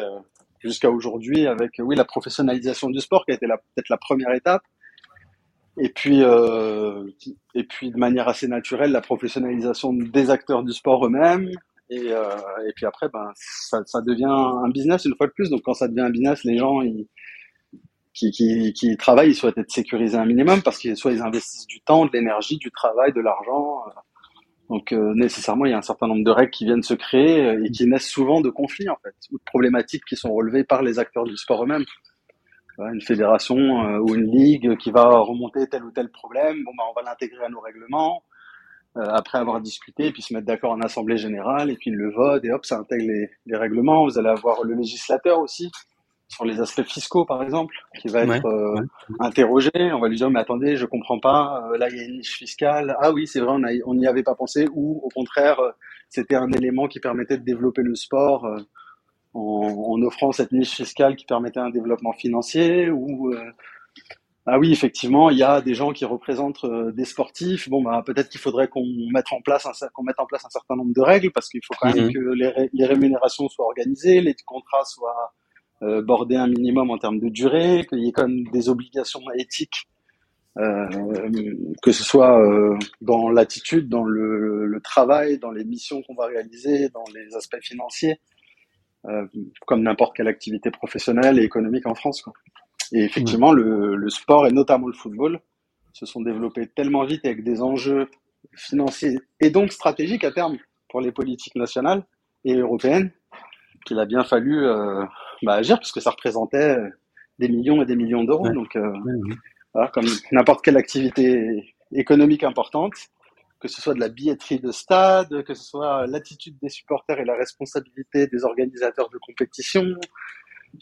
D: jusqu'à aujourd'hui avec oui la professionnalisation du sport qui a été peut-être la première étape. Et puis, et puis de manière assez naturelle, la professionnalisation des acteurs du sport eux-mêmes, et, euh, et puis après, ben, ça, devient un business une fois de plus. Donc quand ça devient un business, les gens qui, travaillent, ils souhaitent être sécurisés un minimum parce qu'ils soit ils investissent du temps, de l'énergie, du travail, de l'argent. Donc euh, nécessairement, il y a un certain nombre de règles qui viennent se créer euh, et qui naissent souvent de conflits en fait, ou de problématiques qui sont relevées par les acteurs du sport eux-mêmes. Une fédération euh, ou une ligue qui va remonter tel ou tel problème, bon ben on va l'intégrer à nos règlements. Euh, après avoir discuté, et puis se mettre d'accord en assemblée générale, et puis le vote, et hop, ça intègre les, les, règlements. Vous allez avoir le législateur aussi, sur les aspects fiscaux, par exemple, qui va être euh, interrogé. On va lui dire, mais attendez, je comprends pas, euh, là, il y a une niche fiscale. Ah oui, c'est vrai, on n'y avait pas pensé, ou au contraire, c'était un élément qui permettait de développer le sport en, en, offrant cette niche fiscale qui permettait un développement financier, ou ah oui, effectivement, il y a des gens qui représentent euh, des sportifs. Bon, bah, peut-être qu'il faudrait qu'on mette en place un, qu'on mette en place un certain nombre de règles parce qu'il faut quand même mhm. que les, les, rémunérations soient organisées, les contrats soient euh, bordés un minimum en termes de durée, qu'il y ait quand même des obligations éthiques, euh, que ce soit dans l'attitude, dans le, le, travail, dans les missions qu'on va réaliser, dans les aspects financiers, comme n'importe quelle activité professionnelle et économique en France. Quoi. Et effectivement, le, le, sport et notamment le football se sont développés tellement vite avec des enjeux financiers et donc stratégiques à terme pour les politiques nationales et européennes qu'il a bien fallu euh, bah, agir parce que ça représentait des millions et des millions d'euros. Donc, euh, voilà, comme n'importe quelle activité économique importante, que ce soit de la billetterie de stade, que ce soit l'attitude des supporters et la responsabilité des organisateurs de compétition,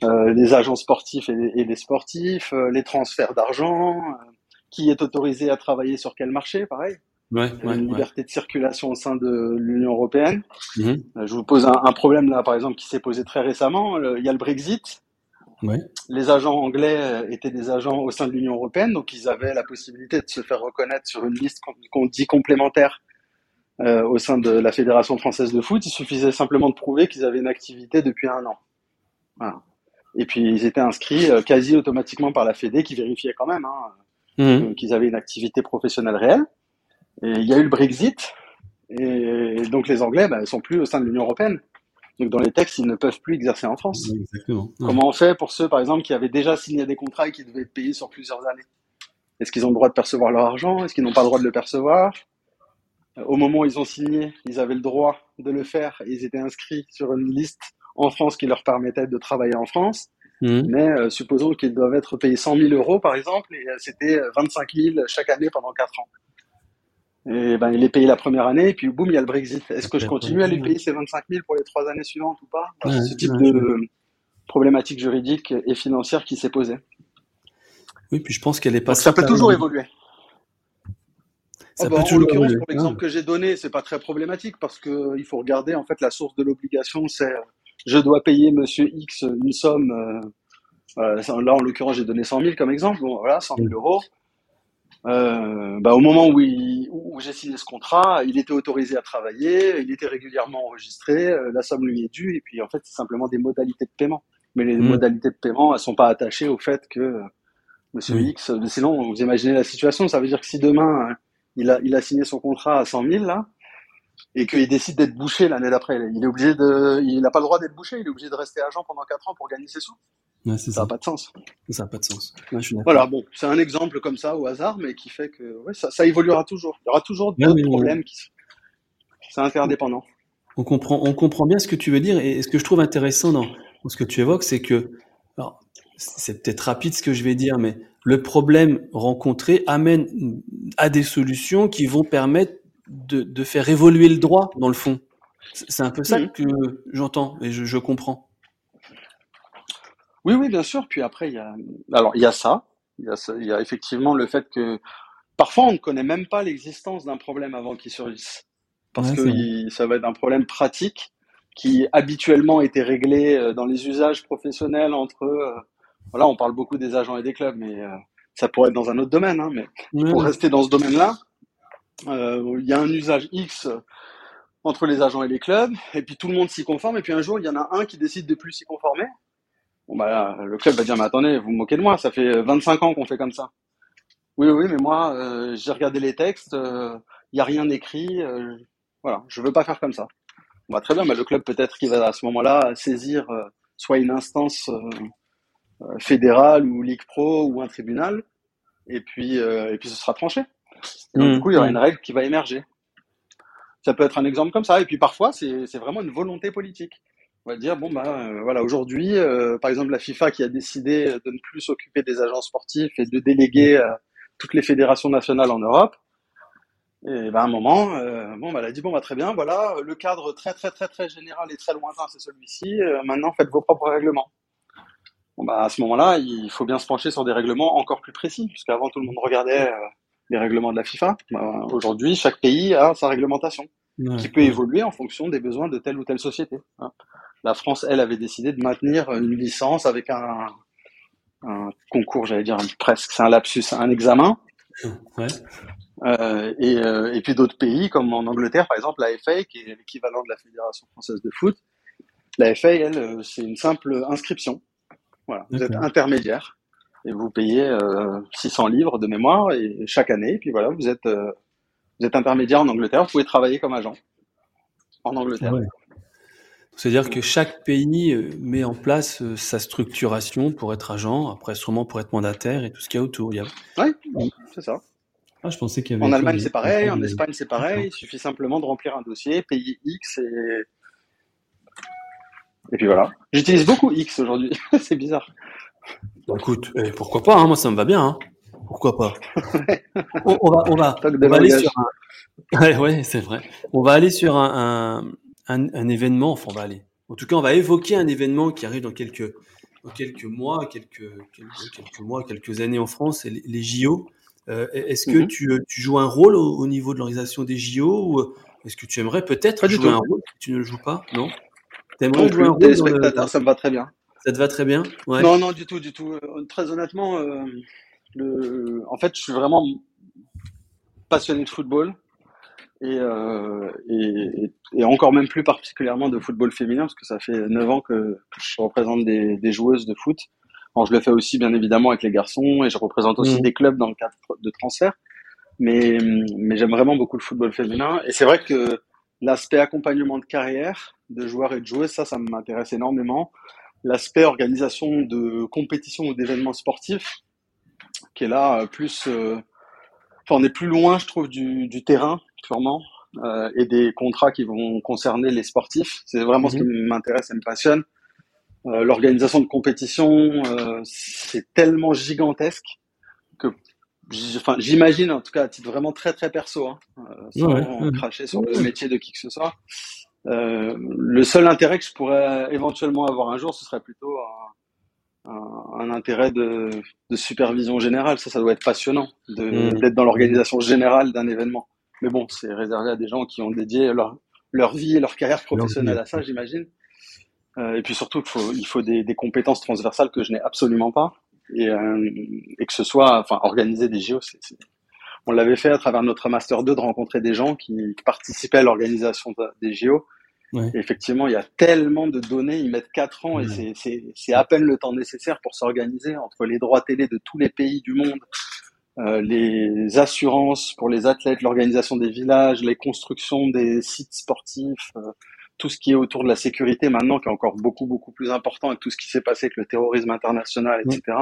D: les agents sportifs et, les sportifs, euh, les transferts d'argent, euh, qui est autorisé à travailler sur quel marché, pareil.
C: Ouais,
D: ouais, une liberté de circulation au sein de l'Union européenne. Mhm. je vous pose un, problème là, par exemple, qui s'est posé très récemment. il y a le Brexit.
C: Ouais.
D: Les agents anglais étaient des agents au sein de l'Union européenne, donc ils avaient la possibilité de se faire reconnaître sur une liste qu'on dit complémentaire euh, au sein de la Fédération française de foot. Il suffisait simplement de prouver qu'ils avaient une activité depuis un an. Voilà. Et puis ils étaient inscrits euh, quasi automatiquement par la Fédé qui vérifiait quand même hein, mmh. qu'ils avaient une activité professionnelle réelle. Et il y a eu le Brexit, et donc les Anglais bah, sont plus au sein de l'Union européenne. Donc dans les textes, ils ne peuvent plus exercer en France.
C: Exactement.
D: Comment on fait pour ceux, par exemple, qui avaient déjà signé des contrats et qui devaient être payés sur plusieurs années? Est-ce qu'ils ont le droit de percevoir leur argent? Est-ce qu'ils n'ont pas le droit de le percevoir? Au moment où ils ont signé, ils avaient le droit de le faire et ils étaient inscrits sur une liste en France qui leur permettait de travailler en France. Mmh. Mais euh, supposons qu'ils doivent être payés 100 000 euros, par exemple, et euh, c'était 25 euh, 000 chaque année pendant 4 ans. Et ben, il est payé la première année, et puis boum, il y a le Brexit. Est-ce que je continue à lui payer ces 25 000 pour les trois années suivantes ou pas? Ce type de problématique juridique et financière qui s'est posée.
C: Oui, puis je pense qu'elle est pas.
D: ça peut toujours évoluer. Ça oh, bah, en l'occurrence, pour l'exemple que j'ai donné, c'est pas très problématique parce que il faut regarder en fait la source de l'obligation, c'est je dois payer Monsieur X une somme. Euh, là, en l'occurrence, j'ai donné 100 000 comme exemple. Bon, voilà, 100 000 euros. Euh, bah, au moment où, où j'ai signé ce contrat, il était autorisé à travailler, il était régulièrement enregistré, euh, la somme lui est due, et puis en fait, c'est simplement des modalités de paiement. Mais les
C: Mm.
D: modalités de paiement, elles sont pas attachées au fait que euh, Monsieur
C: Oui.
D: X, euh, sinon, vous imaginez la situation, ça veut dire que si demain, euh, il a, il a signé son contrat à 100 000, là, et qu'il décide d'être bouché l'année d'après, il est obligé de, il n'a pas le droit d'être bouché, il est obligé de rester agent pendant 4 ans pour gagner ses sous.
C: Ouais,
D: Ça n'a pas de sens.
C: Ça n'a pas de sens. Ouais, je suis d'accord.
D: Voilà, bon, c'est un exemple comme ça au hasard, mais qui fait que ouais, ça, ça évoluera toujours. Il y aura toujours
C: on-
D: problèmes qui sont- c'est interdépendant.
C: On comprend, on comprend bien ce que tu veux dire et ce que je trouve intéressant dans, ce que tu évoques, c'est que, c'est peut-être rapide ce que je vais dire, mais le problème rencontré amène à des solutions qui vont permettre de, de faire évoluer le droit dans le fond. C'est un peu ça
D: Mhm.
C: que j'entends et je, je comprends.
D: Oui, oui, bien sûr. Puis après, il y a, alors il y a ça, il y a, ça- il y a effectivement le fait que parfois on ne connaît même pas l'existence d'un problème avant qu'il surgisse, parce
C: Ouais,
D: que il- ça va être un problème pratique qui habituellement était réglé euh, dans les usages professionnels entre, euh, voilà, on parle beaucoup des agents et des clubs, mais euh, ça pourrait être dans un autre domaine, hein, mais pour rester dans ce domaine-là, il y a un usage X entre les agents et les clubs, et puis tout le monde s'y conforme, et puis un jour, il y en a un qui décide de plus s'y conformer. Bon, bah, le club va dire, mais attendez, vous vous moquez de moi, ça fait 25 ans qu'on fait comme ça. Oui, oui, mais moi, euh, j'ai regardé les textes, il n'y a rien écrit, euh, voilà, je veux pas faire comme ça. Bon, bah, très bien, bah, le club peut-être qu'il va à ce moment-là saisir euh, soit une instance euh, euh, fédérale ou Ligue Pro ou un tribunal, et puis, euh, et puis ce sera tranché. Donc,
C: Mmh,
D: du coup, il y aura
C: mmh.
D: une règle qui va émerger. Ça peut être un exemple comme ça. Et puis parfois, c'est vraiment une volonté politique. On va dire, bon, bah, euh, voilà, aujourd'hui, euh, par exemple, la FIFA qui a décidé de ne plus s'occuper des agents sportifs et de déléguer euh, toutes les fédérations nationales en Europe. Et ben, à un moment, euh, bon, bah, elle a dit, bon, bah, très bien, voilà, le cadre très, très, très, très général et très lointain, c'est celui-ci. Maintenant, faites vos propres règlements. Bon, bah, à ce moment-là, il faut bien se pencher sur des règlements encore plus précis, puisqu'avant, tout le monde regardait les règlements de la FIFA. Bah, aujourd'hui, chaque pays a sa réglementation
C: Ouais,
D: qui peut
C: ouais.
D: évoluer en fonction des besoins de telle ou telle société. hein. La France, elle, avait décidé de maintenir une licence avec un, un concours, j'allais dire presque, c'est un lapsus, un examen.
C: Ouais.
D: Euh, et, euh, et puis d'autres pays, comme en Angleterre, par exemple, la FA, qui est l'équivalent de la Fédération française de foot. La FA, elle, euh, c'est une simple inscription. Voilà, vous êtes intermédiaire et vous payez euh, 600 livres de mémoire et chaque année, et puis voilà, vous êtes euh, vous êtes intermédiaire en Angleterre, vous pouvez travailler comme agent en Angleterre.
C: Ouais. C'est-à-dire que chaque pays euh, met en place euh, sa structuration pour être agent, après sûrement pour être mandataire et tout ce qu'il y a autour. Il y a...
D: Ouais, c'est ça.
C: Ah, je pensais qu'il y avait
D: En Allemagne,
C: des-
D: c'est pareil, en Espagne, c'est pareil. Il suffit simplement de remplir un dossier, payer X et. Et puis voilà. J'utilise beaucoup X aujourd'hui. c'est bizarre.
C: Écoute, eh, pourquoi pas, hein, moi ça me va bien. hein. Pourquoi pas? On, on va, on va, on va aller sur un... Ouais, ouais, c'est vrai. On va aller sur un, un, un, événement, enfin on va aller. En tout cas, on va évoquer un événement qui arrive dans quelques, dans quelques mois, quelques, quelques, quelques mois, quelques années en France, les, les JO. Euh, Est-ce que
D: Mhm.
C: tu, euh, tu joues un rôle au, au niveau de l'organisation des JO ou euh, est-ce que tu aimerais peut-être jouer un rôle? Si Tu ne le joues pas Non? T'aimerais jouer un rôle
D: Des
C: dans le-
D: spectateurs, ça me va très bien.
C: Ça te va très bien? Ouais.
D: Non, non, du tout, du tout. Euh, Très honnêtement, euh, le... en fait, je suis vraiment passionné de football et, euh, et, encore même plus particulièrement de football féminin parce que ça fait 9 ans que, que je représente des, des joueuses de foot. Alors, je le fais aussi bien évidemment avec les garçons et je représente aussi
C: Mhm.
D: des clubs dans le cadre de transfert. Mais, mais j'aime vraiment beaucoup le football féminin et c'est vrai que l'aspect accompagnement de carrière de joueurs et de joueuses, ça, ça m'intéresse énormément. L'aspect organisation de compétitions ou d'événements sportifs, qui est là euh, plus, euh, enfin, on est plus loin, je trouve, du, du terrain purement euh, et des contrats qui vont concerner les sportifs. C'est vraiment ce qui m'intéresse et me passionne. Euh, L'organisation de compétition, euh, c'est tellement gigantesque que enfin, j'imagine, en tout cas à titre vraiment très très perso, hein, euh, sans
C: Ouais, ouais.
D: cracher sur le métier de qui que ce soit. Euh, le seul intérêt que je pourrais éventuellement avoir un jour, ce serait plutôt un, un- un intérêt de, de supervision générale. Ça, ça doit être passionnant
C: Mhm.
D: d'être dans l'organisation générale d'un événement. Mais bon, c'est réservé à des gens qui ont dédié leur, leur vie et leur carrière professionnelle à ça, j'imagine. Euh, et puis surtout, il faut, il faut des, des compétences transversales que je n'ai absolument pas. Et, euh, et que ce soit, enfin, organiser des JO, c'est- on l'avait fait à travers notre Master 2 de rencontrer des gens qui, participaient à l'organisation des JO. Effectivement, il y a tellement de données, ils mettent 4 ans et c'est à peine le temps nécessaire pour s'organiser entre les droits télé de tous les pays du monde, euh, les assurances pour les athlètes, l'organisation des villages, les constructions des sites sportifs, euh, tout ce qui est autour de la sécurité maintenant, qui est encore beaucoup, beaucoup plus important avec tout ce qui s'est passé avec le terrorisme international, etc.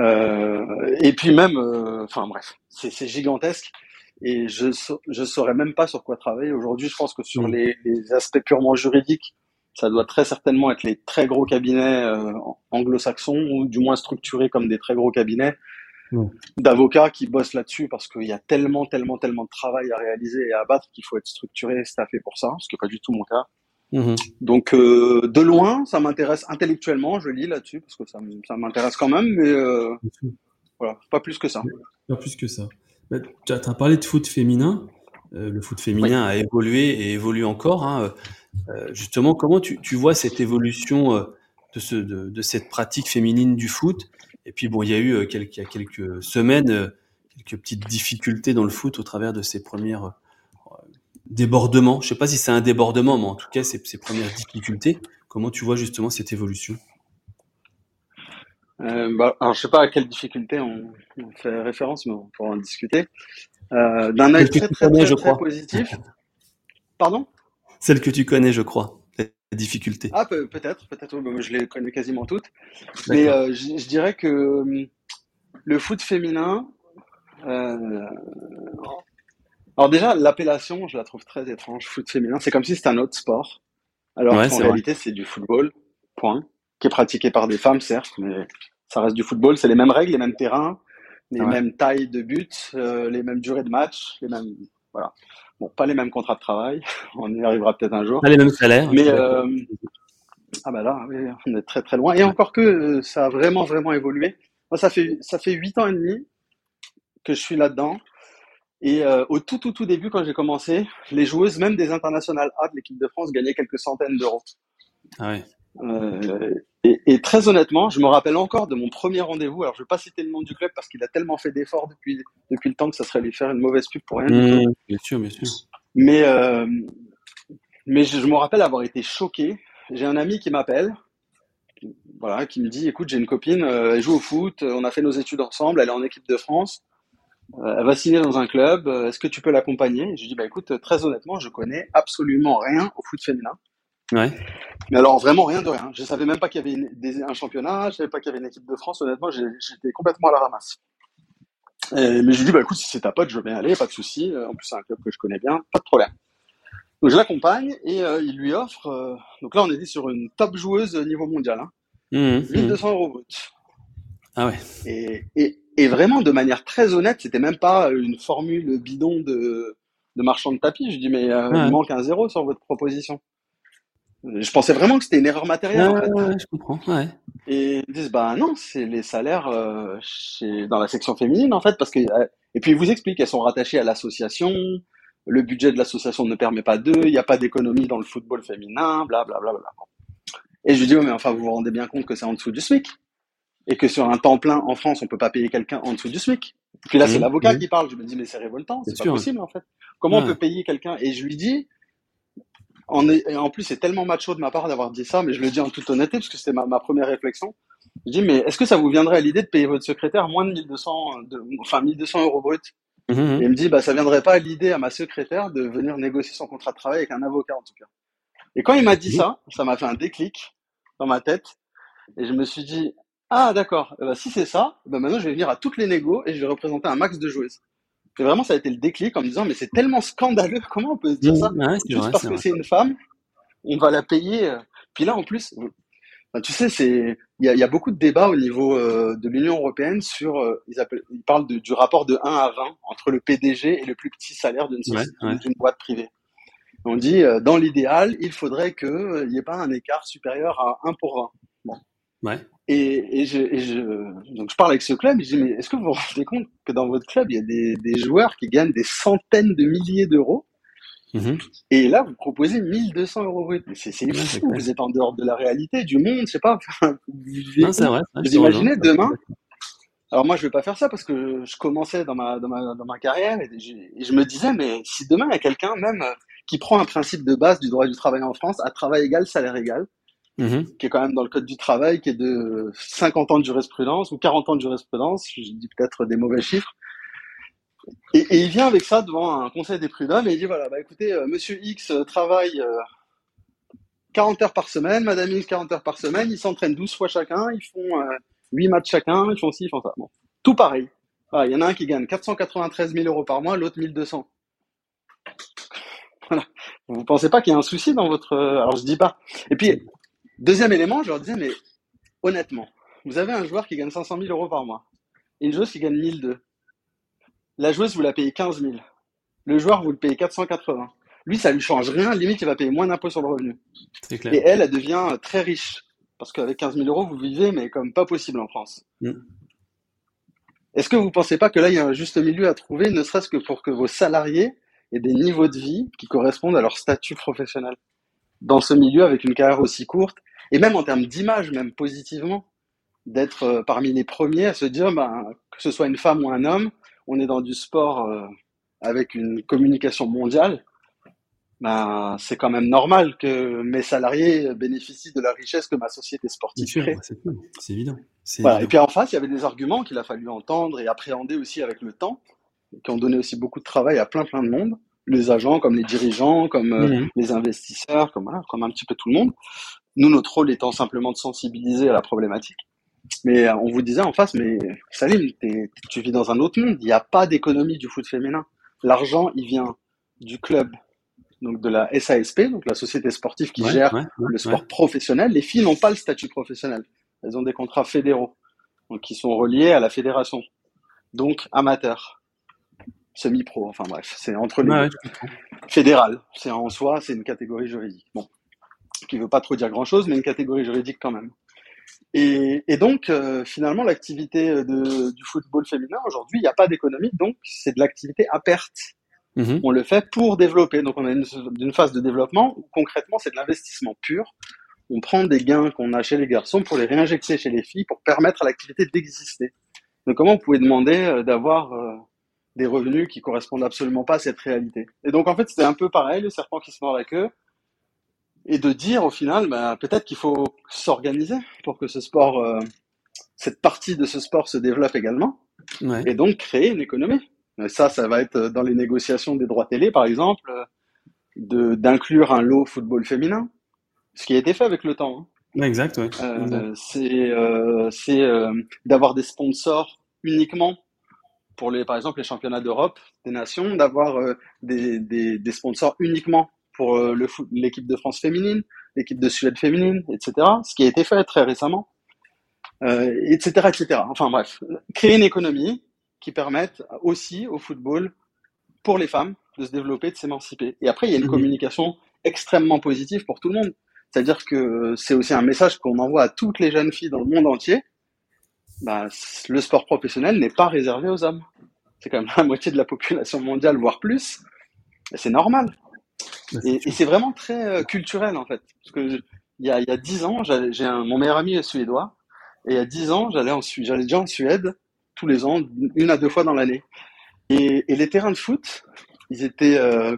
D: Euh, et puis même, euh, enfin bref, c'est gigantesque. Et je je saurais même pas sur quoi travailler aujourd'hui. Je pense que sur les, les, aspects purement juridiques, ça doit très certainement être les très gros cabinets anglo-saxons ou du moins structurés comme des très gros cabinets d'avocats qui bossent là-dessus parce qu'il y a tellement, tellement, tellement de travail à réaliser et à abattre qu'il faut être structuré, staffé pour ça, ce qui n'est pas du tout mon cas. Mhm. Donc euh, de loin, ça m'intéresse intellectuellement, je lis là-dessus parce que ça, m'intéresse quand même, mais euh, voilà, pas plus que ça.
C: Pas plus que ça. Tu as, parlé de foot féminin. Euh, le foot féminin a évolué et évolue encore. Hein. justement, comment tu, vois cette évolution de, ce, de, cette pratique féminine du foot? Et puis bon, il y a eu quelques, il y a quelques semaines quelques petites difficultés dans le foot au travers de ces premières débordement. Je sais pas si c'est un débordement, mais en tout cas, ses premières difficultés. Comment tu vois justement cette évolution?
D: Euh, bah, alors, je sais pas à quelle difficulté on, fait référence, mais on pourra en discuter. Euh, D'un œil très, très, très, très positif. Pardon?
C: Celle que tu connais, je crois. La difficulté.
D: Ah, peut-être, peut-être. Je les connais quasiment toutes. Mais euh, je, je, dirais que hum, le foot féminin, euh, alors déjà, l'appellation, je la trouve très étrange, foot féminin. C'est comme si c'était un autre sport. Alors en réalité, c'est du football, point, qui est pratiqué par des femmes, certes, mais ça reste du football. C'est les mêmes règles, les mêmes terrains, les mêmes tailles de but, euh, les mêmes durées de match, les mêmes, voilà. Bon, pas les mêmes contrats de travail. On y arrivera peut-être un jour.
C: Pas les mêmes salaires.
D: Mais euh... ah bah là, on est très très loin. Et encore que euh, ça a vraiment vraiment évolué. Moi, ça fait ça fait huit ans et demi que je suis là-dedans. Et euh, au tout, tout, tout début, quand j'ai commencé, les joueuses, même des internationales A de l'équipe de France, gagnaient quelques centaines d'euros.
C: Ah ouais.
D: Euh, et, et, très honnêtement, je me rappelle encore de mon premier rendez-vous. Alors, je vais pas citer le nom du club parce qu'il a tellement fait d'efforts depuis depuis le temps que ça serait lui faire une mauvaise pub pour rien.
C: Mmh, bien sûr, bien sûr.
D: Mais euh, mais je, je, me rappelle avoir été choqué. J'ai un ami qui m'appelle, voilà, qui me dit, écoute, j'ai une copine, euh, elle joue au foot, on a fait nos études ensemble, elle est en équipe de France. Euh, elle va signer dans un club, euh, est-ce que tu peux l'accompagner? Je lui dis, bah écoute, très honnêtement, je connais absolument rien au foot féminin.
C: Ouais.
D: Mais alors vraiment rien de rien. Je savais même pas qu'il y avait un championnat, je savais pas qu'il y avait une équipe de France. Honnêtement, j'étais complètement à la ramasse. mais je lui dis, bah écoute, si c'est ta pote, je bien aller, pas de souci. Euh, en plus, c'est un club que je connais bien, pas de problème. Donc je l'accompagne et il lui offre. donc là, on était sur une top joueuse niveau mondial. Hein, 1200 mmh, mmh. euros brut.
C: Ah ouais.
D: Et, et, et vraiment, de manière très honnête, c'était même pas une formule bidon de, de marchand de tapis. Je dis, mais euh, il manque un zéro sur votre proposition. Je pensais vraiment que c'était une erreur matérielle. en fait.
C: ouais, je comprends. Ouais.
D: Et ils disent, bah non, c'est les salaires euh, chez, dans la section féminine, en fait, parce que. Euh, et puis ils vous expliquent qu'elles sont rattachées à l'association. Le budget de l'association ne permet pas d'eux. Il n'y a pas d'économie dans le football féminin, bla bla bla bla. Et je lui dis, oh, mais enfin, vous vous rendez bien compte que c'est en dessous du SMIC et que sur un temps plein en France, on peut pas payer quelqu'un en dessous du SMIC. Puis là, c'est mmh, l'avocat mmh. qui parle. Je me dis, mais c'est révoltant, c'est pas possible en fait. Comment on peut payer quelqu'un? Et je lui dis, en, et en plus, c'est tellement macho de ma part d'avoir dit ça, mais je le dis en toute honnêteté parce que c'était ma, première réflexion. Je dis, mais est-ce que ça vous viendrait à l'idée de payer votre secrétaire moins de 1200, de, enfin 1200 euros brut? Mmh, Et il me dit, bah ça viendrait pas à l'idée à ma secrétaire de venir négocier son contrat de travail avec un avocat en tout cas. Et quand il m'a dit ça, ça m'a fait un déclic dans ma tête. Et je me suis dit, ah, d'accord. Eh ben, si c'est ça, ben, maintenant je vais venir à toutes les négos et je vais représenter un max de joueuses. Et vraiment, ça a été le déclic en me disant, mais c'est tellement scandaleux, comment on peut se dire ça? Juste parce que c'est une femme, on va la payer. Euh. Puis là, en plus, tu sais, c'est il y a, beaucoup de débats au niveau euh, de l'Union européenne sur, euh, ils, appellent, ils parlent du rapport de 1 à 20 entre le PDG et le plus petit salaire d'une boîte privée. On dit, dans l'idéal, il faudrait qu'il n'y ait pas un écart supérieur à 1 pour 20. Bon.
C: Ouais.
D: Et, et, je, et, je, donc je parle avec ce club et je dis mais est-ce que vous vous rendez compte que dans votre club il y a des, des joueurs qui gagnent des centaines de milliers d'euros mm-hmm. et là vous proposez 1200 euros brut c'est c'est fou vous êtes en dehors de la réalité du monde je sais pas
C: non, c'est vrai,
D: vous imaginez demain Alors moi, je vais pas faire ça parce que je commençais dans ma, dans ma, dans ma carrière et, je me disais, mais si demain il y a quelqu'un même euh, qui prend un principe de base du droit du travail en France à travail égal, salaire égal, mm-hmm. qui est quand même dans le code du travail, qui est de 50 ans de jurisprudence ou 40 ans de jurisprudence, je dis peut-être des mauvais chiffres, et, il vient avec ça devant un conseil des prud'hommes et il dit voilà, bah écoutez, euh, monsieur X euh, travaille 40 heures par semaine, madame X 40 heures par semaine, ils s'entraînent 12 fois chacun, ils font 8 matchs chacun, ils font ci, ils font ça. Bon. Tout pareil. Il y en a un qui gagne 493 000 euros par mois, l'autre 1200. Voilà. Vous pensez pas qu'il y a un souci dans votre... Euh, alors je dis pas. Et puis, deuxième élément, je leur disais, mais honnêtement, vous avez un joueur qui gagne 500 000 euros par mois et une joueuse qui gagne 1002. La joueuse, vous la payez 15 000. Le joueur, vous le payez 480. Lui, ça lui change rien. Limite, il va payer moins d'impôts sur le revenu. Clair. Et elle, elle devient très riche. Parce qu'avec 15 000 euros, vous vivez, mais comme pas possible en France. Mm. Est-ce que vous ne pensez pas que là, il y a un juste milieu à trouver, ne serait-ce que pour que vos salariés aient des niveaux de vie qui correspondent à leur statut professionnel? Dans ce milieu avec une carrière aussi courte et même en termes d'image, même positivement, d'être euh, parmi les premiers à se dire, ben, que ce soit une femme ou un homme, on est dans du sport euh, avec une communication mondiale ben, c'est quand même normal que mes salariés bénéficient de la richesse que ma société sportive crée.
C: C'est évident.
D: Et puis en face, il y avait des arguments qu'il a fallu entendre et appréhender aussi avec le temps, qui ont donné aussi beaucoup de travail à plein plein de monde, les agents, comme les dirigeants, comme euh, mhm. les investisseurs, comme comme un petit peu tout le monde. Nous, notre rôle étant simplement de sensibiliser à la problématique. Mais euh, on vous disait en face, mais Salim, tu vis dans un autre monde. Il n'y a pas d'économie du foot féminin. L'argent, il vient du club, donc de la SASP, donc la société sportive qui gère le sport professionnel. Les filles n'ont pas le statut professionnel. Elles ont des contrats fédéraux, donc qui sont reliés à la fédération. Donc amateur, semi-pro, enfin bref, c'est entre les fédéral. C'est en soi, c'est une catégorie juridique. Bon, qui veut pas trop dire grand-chose, mais une catégorie juridique quand même. Et, donc, euh, finalement, l'activité du football féminin, aujourd'hui, il n'y a pas d'économie, donc c'est de l'activité à perte. Mhm. On le fait pour développer. Donc on a une, phase de développement où concrètement c'est de l'investissement pur. On prend des gains qu'on a chez les garçons pour les réinjecter chez les filles pour permettre à l'activité d'exister. Donc comment vous pouvez demander euh, d'avoir euh, des revenus qui correspondent absolument pas à cette réalité Et donc en fait c'était un peu pareil, le serpent qui se mord la queue, et de dire au final, bah, peut-être qu'il faut s'organiser pour que ce sport, euh, cette partie de ce sport se développe également, et donc créer une économie. Ça, ça va être dans les négociations des droits télé, par exemple, de d'inclure un lot football féminin, ce qui a été fait avec le temps.
C: Hein. Exact, ouais.
D: Euh, c'est euh, c'est euh, d'avoir des sponsors uniquement pour les, par exemple, les championnats d'Europe des nations, d'avoir euh, des, des, des, sponsors uniquement pour euh, le l'équipe de France féminine, l'équipe de Suède féminine, etc. Ce qui a été fait très récemment, etc., etc. Enfin bref, créer une économie qui permettent aussi au football, pour les femmes, de se développer, de s'émanciper. Et après, il y a une mhm. communication extrêmement positive pour tout le monde. C'est-à-dire que c'est aussi un message qu'on envoie à toutes les jeunes filles dans le monde entier. Bah, le sport professionnel n'est pas réservé aux hommes. C'est quand même la moitié de la population mondiale, voire plus. c'est normal. Et, c'est vraiment très euh, culturel, en fait. Parce que il y a, il y a 10 ans, j'ai mon meilleur ami est suédois. Et il y a dix ans, j'allais en j'allais déjà en Suède tous les ans, une à deux fois dans l'année. Et, les terrains de foot, ils étaient, euh,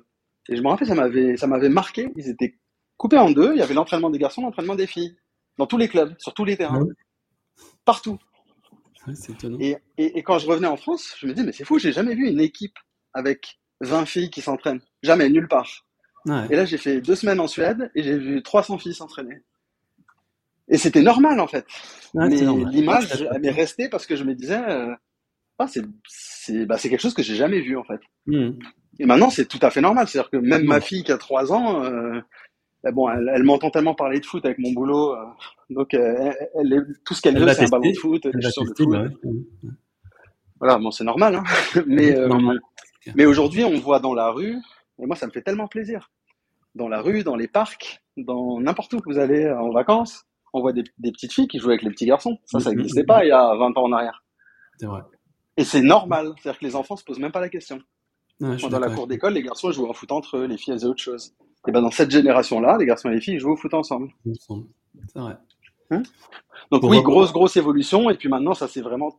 D: et je me rappelle, ça m'avait, ça m'avait marqué, ils étaient coupés en deux. Il y avait l'entraînement des garçons, l'entraînement des filles, dans tous les clubs, sur tous les terrains, partout. Et, et, quand je revenais en France, je me dis, mais c'est fou, j'ai jamais vu une équipe avec 20 filles qui s'entraînent. Jamais, nulle part. Et là, j'ai fait deux semaines en Suède et j'ai vu 300 filles s'entraîner. Et c'était normal en fait. mais l'image m'est restée parce que je me disais, euh, ah, c'est bah, quelque chose que j'ai jamais vu en fait. Hmm. Et maintenant c'est tout à fait normal. C'est-à-dire que même ma fille qui a trois ans, euh, bon, elle, elle m'entend tellement parler de foot avec mon boulot, euh, donc elle, elle, tout ce qu'elle veut c'est un ballon de foot, foot. Voilà, bon c'est normal, hein. mais mais aujourd'hui on voit dans la rue, et moi ça me fait tellement plaisir. Dans la rue, dans les parcs, dans n'importe où que vous allez en vacances, on voit des, petites filles qui jouent avec les petits garçons. Ça, ça n'existait pas il y a 20 ans en arrière.
C: C'est vrai.
D: Et c'est normal. C'est-à-dire que les enfants se posent même pas la question. dans la cour d'école, les garçons jouent au foot entre eux, les filles faisaient autre chose. Et ben dans cette génération-là, les garçons et les filles jouent au foot ensemble.
C: C'est vrai.
D: Hein Donc oui, grosse grosse évolution. Et puis maintenant, ça c'est vraiment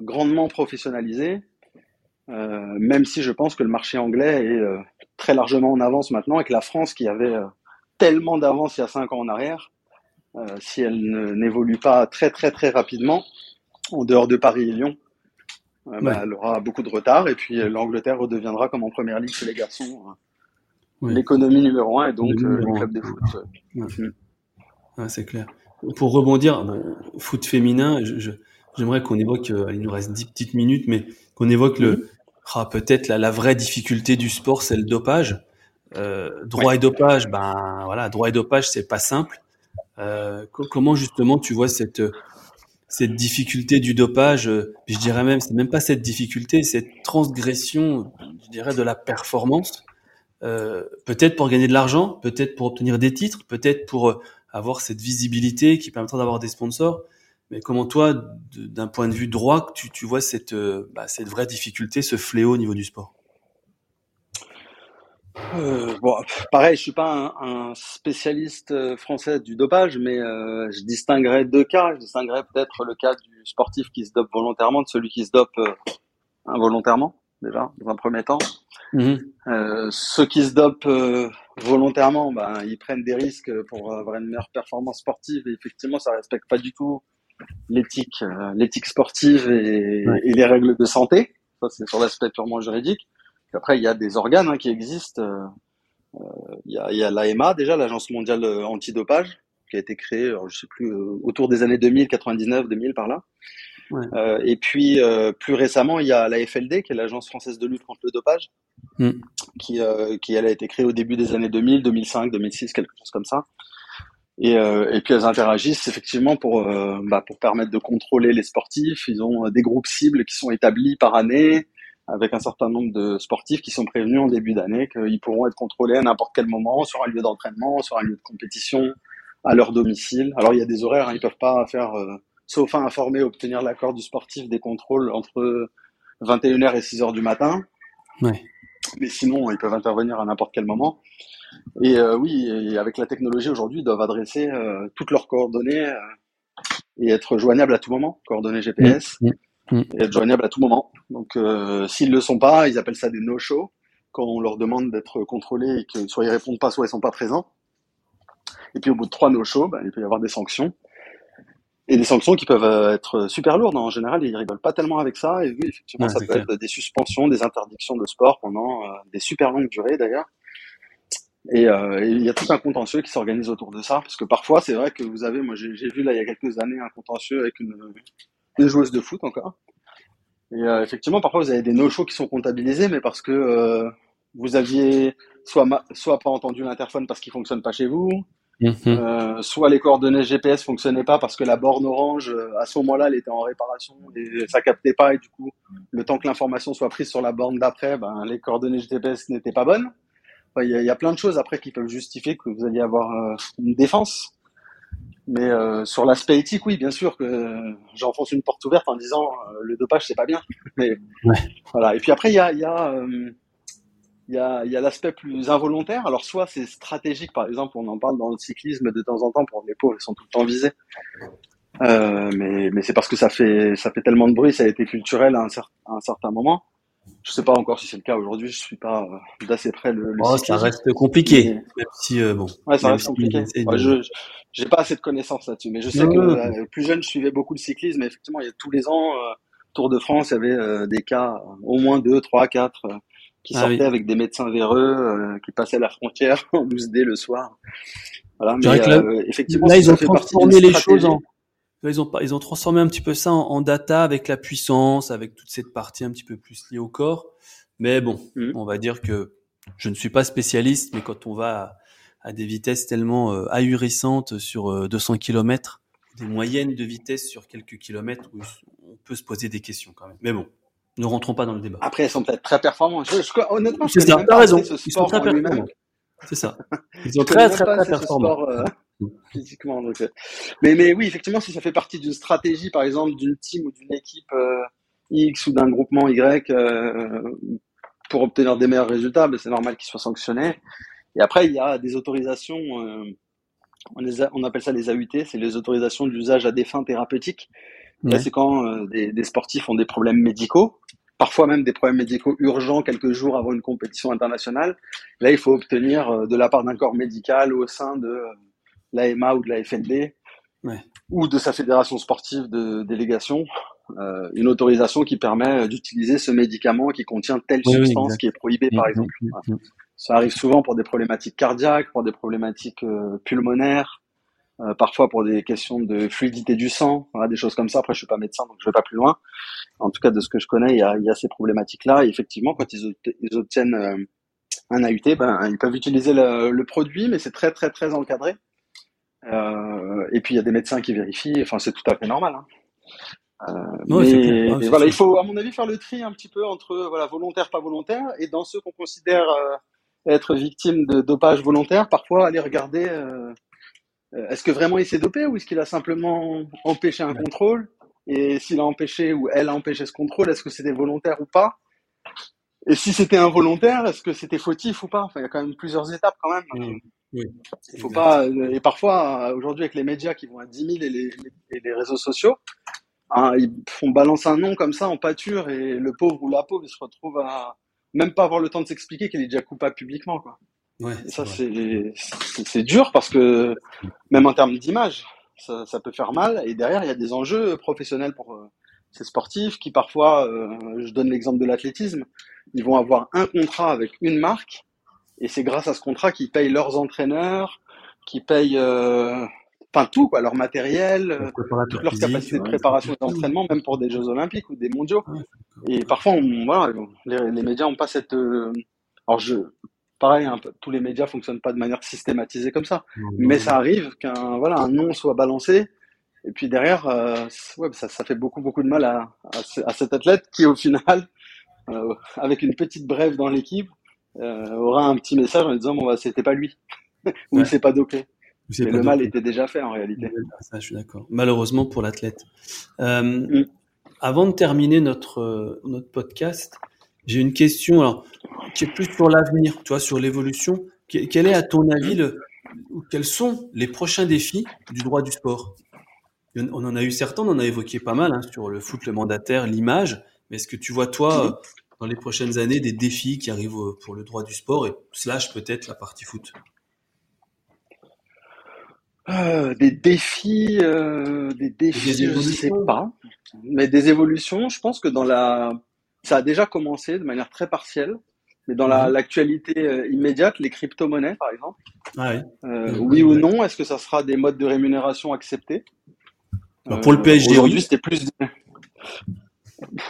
D: grandement professionnalisé, euh, même si je pense que le marché anglais est euh, très largement en avance maintenant, et que la France, qui avait euh, tellement d'avance il y a cinq ans en arrière, si elle n'évolue pas très très très rapidement, en dehors de Paris et Lyon, bah, elle aura beaucoup de retard, et puis l'Angleterre redeviendra comme en première ligue chez les garçons. L'économie numéro un et donc le club de foot.
C: Ouais. c'est clair. Pour rebondir, foot féminin, j'aimerais qu'on évoque, il nous reste dix petites minutes, mais qu'on évoque le, ah, peut-être la, la, vraie difficulté du sport, c'est le dopage. Euh, droit et dopage, ben voilà, droit et dopage, c'est pas simple. Euh, comment justement tu vois cette cette difficulté du dopage? Je dirais même, c'est même pas cette difficulté, cette transgression, je dirais, de la performance. Euh, peut-être pour gagner de l'argent, peut-être pour obtenir des titres, peut-être pour avoir cette visibilité qui permettra d'avoir des sponsors. Mais comment toi, d'un point de vue droit, tu, tu vois cette, euh, bah, cette vraie difficulté, ce fléau au niveau du sport?
D: Euh, bon, pareil, je suis pas un, spécialiste euh, français du dopage, mais euh, je distinguerais deux cas. Je distinguerais peut-être le cas du sportif qui se dope volontairement de celui qui se dope involontairement, déjà, dans un premier temps. Mmh. ceux qui se dopent volontairement, ben, ils prennent des risques pour avoir une meilleure performance sportive et effectivement, ça respecte pas du tout l'éthique, euh, l'éthique sportive et, et, les règles de santé. Ça, c'est sur l'aspect purement juridique. après, il y a des organes hein, qui existent. Euh, euh, il y a, y a l'AMA déjà, l'Agence mondiale antidopage, qui a été créée, alors, je sais plus, autour des années 2000, 99, 2000 par là. Ouais. Euh, et puis plus récemment, il y a la FLD, qui est l'Agence française de lutte contre le dopage, mm. qui, qui elle a été créée au début des années 2000, 2005, 2006, quelque chose comme ça. Et, euh, et puis elles interagissent effectivement pour, euh, bah, pour permettre de contrôler les sportifs. Ils ont euh, des groupes cibles qui sont établis par année avec un certain nombre de sportifs qui sont prévenus en début d'année qu'ils pourront être contrôlés à n'importe quel moment sur un lieu d'entraînement, sur un lieu de compétition, à leur domicile. Alors il y a des horaires, hein, ils peuvent pas faire, euh, sauf à informer, obtenir l'accord du sportif, des contrôles entre 21h et 6h du matin. Ouais. Mais sinon, ils peuvent intervenir à n'importe quel moment. Et euh, oui, et avec la technologie aujourd'hui, ils doivent adresser euh, toutes leurs coordonnées euh, et être joignables à tout moment, coordonnées GPS, mmh, mmh, mmh. et être joignables à tout moment. Donc s'ils le sont pas, ils appellent ça des no-show, quand on leur demande d'être contrôlés et que soit ils répondent pas, soit ils sont pas présents. Et puis au bout de trois no-show, ben, il peut y avoir des sanctions. Et des sanctions qui peuvent être super lourdes. En général, ils rigolent pas tellement avec ça. Et oui, effectivement, ça peut être des suspensions, des interdictions de sport pendant des super longues durées d'ailleurs. Euh, et il y a tout un contentieux qui s'organise autour de ça, parce que parfois, c'est vrai que vous avez, moi j'ai vu là il y a quelques années un contentieux avec une, une joueuse de foot encore. Et euh, effectivement, parfois vous avez des no-shows qui sont comptabilisés, mais parce que euh, vous aviez soit, soit pas entendu l'interphone parce qu'il fonctionne pas chez vous, mhm. euh, soit les coordonnées GPS fonctionnaient pas parce que la borne orange, à ce moment-là, elle était en réparation et ça captait pas, et du coup, le temps que l'information soit prise sur la borne d'après, ben, les coordonnées GPS n'étaient pas bonnes. Il y, a, y, a plein de choses après qui peuvent justifier que vous alliez avoir euh, une défense. Mais euh, sur l'aspect éthique, oui, bien sûr que j'enfonce une porte ouverte en disant euh, le dopage c'est pas bien. Mais voilà. Et puis après il y a il y a il y a, y a l'aspect plus involontaire. Alors soit c'est stratégique, par exemple, on en parle dans le cyclisme de temps en temps pour les pauvres, ils sont tout le temps visés. Euh, mais mais c'est parce que ça fait ça fait tellement de bruit, ça a été culturel à un, à un certain moment. Je sais pas encore si c'est le cas aujourd'hui. Je suis pas euh, d'assez près le. le
C: oh, ça reste compliqué. Même si euh, bon.
D: Ouais, ça reste compliqué. je j'ai pas assez de connaissances là-dessus, mais je sais que euh, plus jeune, je suivais beaucoup le cyclisme. Et effectivement, il y a tous les ans Tour de France, il y avait des cas, au moins deux, trois, quatre, qui ah sortaient avec des médecins véreux, qui passaient la frontière en 12D le soir.
C: Voilà. Mais effectivement, là, ils ont transformé les choses en ils ont, ils ont transformé un petit peu ça en, data avec la puissance, avec toute cette partie un petit peu plus liée au corps. Mais bon, mmh. on va dire que je ne suis pas spécialiste, mais quand on va à, des vitesses tellement euh, ahurissantes sur 200 euh, km, des moyennes de vitesse sur quelques kilomètres, on peut se poser des questions quand même. Mais bon, ne rentrons pas dans le débat.
D: Après, elles sont peut-être très performantes. Je, je, honnêtement,
C: c'est ça. T'as raison. Ils sont très performants. C'est ça. Ils sont très, très, très, performants. Euh,
D: physiquement. Donc, euh. mais, mais oui, effectivement, si ça fait partie d'une stratégie, par exemple, d'une team ou d'une équipe euh, X ou d'un groupement Y euh, pour obtenir des meilleurs résultats, ben, c'est normal qu'ils soient sanctionnés. Et après, il y a des autorisations, on, les on appelle ça les AUT, c'est les autorisations d'usage à des fins thérapeutiques, Là, c'est quand des, des, sportifs ont des problèmes médicaux, parfois même des problèmes médicaux urgents quelques jours avant une compétition internationale. Là, il faut obtenir de la part d'un corps médical au sein de l'AMA ou de la FND ouais. ou de sa fédération sportive de délégation euh, une autorisation qui permet d'utiliser ce médicament qui contient telle substance qui est prohibée, par mm, exemple. Mm, mm, Ça arrive souvent pour des problématiques cardiaques, pour des problématiques euh, pulmonaires, euh, parfois pour des questions de fluidité du sang, voilà, des choses comme ça. Après, je suis pas médecin, donc je vais pas plus loin. En tout cas, de ce que je connais, il y a, il y a ces problématiques-là. Et effectivement, quand ils, ils obtiennent euh, un AUT, ben, ils peuvent utiliser le, le produit, mais c'est très, très, très encadré. Euh, et puis, il y a des médecins qui vérifient. Enfin, c'est tout à fait normal. Hein. Euh, mais, voilà, il faut, à mon avis, faire le tri un petit peu entre voilà volontaire, pas volontaire, et dans ceux qu'on considère euh, être victimes de dopage volontaire, parfois aller regarder euh, est-ce que vraiment il s'est dopé ou est-ce qu'il a simplement empêché un contrôle et s'il a empêché ou elle a empêché ce contrôle, est-ce que c'était volontaire ou pas Et si c'était involontaire, est-ce que c'était fautif ou pas? Enfin, il y a quand même plusieurs étapes quand même. Mmh. Oui, il faut pas et parfois aujourd'hui avec les médias qui vont à 10 000 et les, et les réseaux sociaux, Hein, ils font balance un nom comme ça en pâture et le pauvre ou la pauvre il se retrouve à même pas avoir le temps de s'expliquer qu'il est déjà coupable publiquement quoi. Ouais, et ça c'est c'est dur parce que même en termes d'image ça, ça, peut faire mal et derrière il y a des enjeux professionnels pour euh, ces sportifs qui parfois euh, je donne l'exemple de l'athlétisme ils vont avoir un contrat avec une marque et c'est grâce à ce contrat qu'ils payent leurs entraîneurs qui payent euh, enfin tout quoi, leur matériel, toutes leurs capacités de préparation et d'entraînement, même pour des Jeux Olympiques ou des Mondiaux. et parfois, on, voilà, les, les médias n'ont pas cette. Euh, alors je, pareil, hein, tous les médias fonctionnent pas de manière systématisée comme ça, mais ça arrive qu'un voilà un nom soit balancé. Et puis derrière, euh, ouais, ça, ça fait beaucoup beaucoup de mal à, à, cet athlète qui au final, euh, avec une petite brève dans l'équipe, aura un petit message en disant bon bah c'était pas lui ou il s'est pas dopé. Mais le mal était déjà fait en réalité.
C: Ça, je suis d'accord. Malheureusement pour l'athlète. Euh, mm. Avant de terminer notre euh, notre podcast, j'ai une question alors qui est plus sur l'avenir, tu vois, sur l'évolution. Quel est à ton avis le quels sont les prochains défis du droit du sport? On en a eu certains, on en a évoqué pas mal hein, sur le foot, le mandataire, l'image. Mais est-ce que tu vois toi dans les prochaines années des défis qui arrivent pour le droit du sport et slash peut-être la partie foot?
D: Euh, des défis, euh, des défis, je ne sais pas, mais des évolutions. Je pense que dans la, ça a déjà commencé de manière très partielle, mais dans mhm. l'actualité euh, immédiate, les crypto-monnaies, par exemple. Ah oui. oui ou non, est-ce que ça sera des modes de rémunération acceptés?
C: Bah, Pour le PSG,
D: aujourd'hui, c'était plus.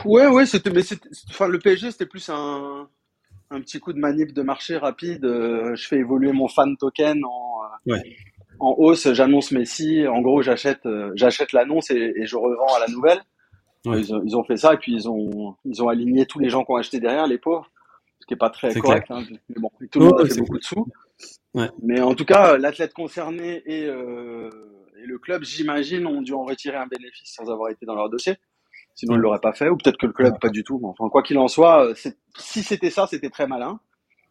D: Ouais, ouais, c'était, mais enfin, le PSG, c'était plus un, un petit coup de manip de marché rapide. je fais évoluer mon fan token en. Ouais en hausse, j'annonce Messi. En gros, j'achète, euh, j'achète l'annonce et, je revends à la nouvelle. Ils, ont fait ça et puis ils ont, ils ont aligné tous les gens qui ont acheté derrière, les pauvres, ce qui est pas très correct. Hein. Mais bon, tout le monde a fait beaucoup de sous. Mais en tout cas, l'athlète concerné et, euh, et le club, j'imagine, ont dû en retirer un bénéfice sans avoir été dans leur dossier. Sinon, ils ne l'auraient pas fait, ou peut-être que le club, pas du tout. Enfin, quoi qu'il en soit, euh, si c'était ça, c'était très malin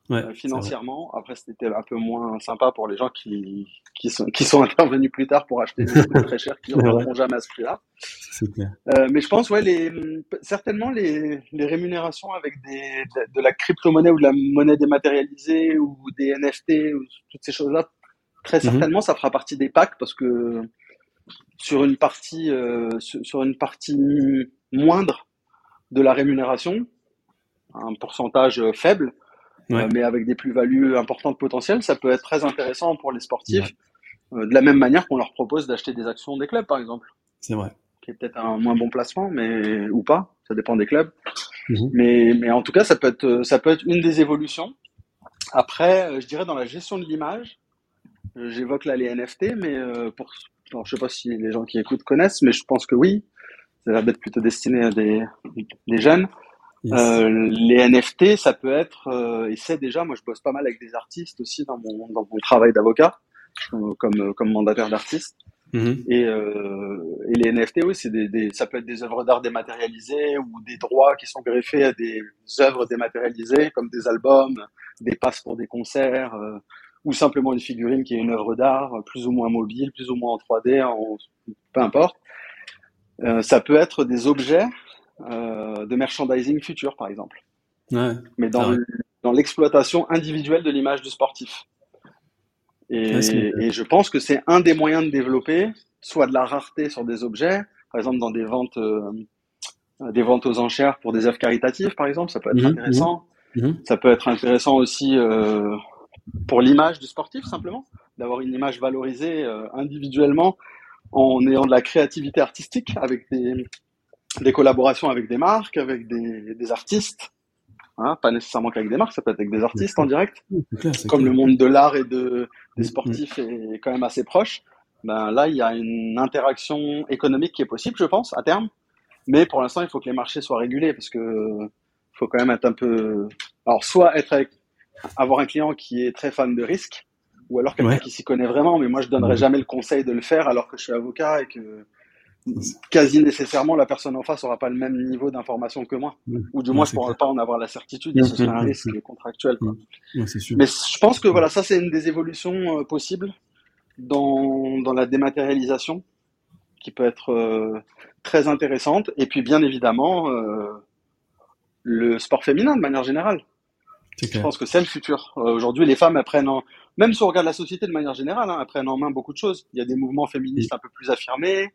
D: ouais, euh, financièrement. Après, c'était un peu moins sympa pour les gens qui, qui, sont, qui sont intervenus plus tard pour acheter des trucs très chers qui ne reviendront jamais à ce prix-là. Euh, mais je pense, ouais, les, certainement les, les rémunérations avec des, de, la crypto-monnaie ou de la monnaie dématérialisée ou des NFT ou toutes ces choses-là, très mhm. certainement, ça fera partie des packs parce que sur une partie, euh, sur une partie moindre de la rémunération, un pourcentage faible, euh, mais avec des plus-values importantes potentielles, ça peut être très intéressant pour les sportifs, euh, de la même manière qu'on leur propose d'acheter des actions des clubs, par exemple.
C: C'est vrai.
D: Qui est peut-être un moins bon placement, mais ou pas, ça dépend des clubs. Mhm. Mais, mais en tout cas, ça peut être, ça peut être une des évolutions. Après, euh, je dirais dans la gestion de l'image, j'évoque là les NFT, mais pour, alors, je sais pas si les gens qui écoutent connaissent, mais je pense que oui. Ça va être plutôt destiné à des, des jeunes. Euh, les NFT, ça peut être, euh, et c'est déjà, moi je bosse pas mal avec des artistes aussi dans mon, dans mon travail d'avocat, euh, comme, comme mandataire d'artiste. Mm-hmm. Et, et, les NFT, oui, c'est des, des, ça peut être des œuvres d'art dématérialisées ou des droits qui sont greffés à des œuvres dématérialisées, comme des albums, des passes pour des concerts, ou simplement une figurine qui est une œuvre d'art, plus ou moins mobile, plus ou moins en 3D, en, peu importe. Euh, ça peut être des objets euh, de merchandising futur, par exemple.
C: Ouais.
D: Mais dans, dans l'exploitation individuelle de l'image du sportif. Et,
C: Ouais, c'est-
D: et je pense que c'est un des moyens de développer soit de la rareté sur des objets, par exemple dans des ventes, euh, des ventes aux enchères pour des œuvres caritatives, par exemple, ça peut être
C: Mhm,
D: intéressant.
C: Mhm.
D: Ça peut être intéressant aussi euh, pour l'image du sportif, simplement, d'avoir une image valorisée euh, individuellement en ayant de la créativité artistique avec des, des collaborations avec des marques, avec des, des artistes. Hein, pas nécessairement qu'avec des marques, ça peut être avec des artistes en direct.
C: Clair,
D: Comme
C: clair.
D: le monde de l'art et de, des
C: Mhm.
D: sportifs est quand même assez proche, ben là, il y a une interaction économique qui est possible, je pense, à terme. Mais pour l'instant, il faut que les marchés soient régulés parce que faut quand même être un peu. Alors, soit être avec, avoir un client qui est très fan de risque, ou alors quelqu'un
C: Ouais.
D: qui s'y connaît vraiment. Mais moi, je donnerais
C: Mhm.
D: jamais le conseil de le faire alors que je suis avocat et que quasi nécessairement la personne en face aura pas le même niveau d'information que moi, ou du
C: Ouais,
D: moins je pourrais
C: clair.
D: pas en avoir la certitude et ce serait un risque contractuel. quoi.
C: Ouais, c'est sûr.
D: Mais je pense que voilà, ça c'est une des évolutions euh, possibles dans, dans la dématérialisation qui peut être euh, très intéressante. Et puis bien évidemment, euh, le sport féminin de manière générale. Je pense que c'est le futur. Euh, Aujourd'hui, les femmes apprennent en... Même si on regarde la société de manière générale, hein, elles prennent en main beaucoup de choses. Il y a des mouvements féministes un peu plus affirmés.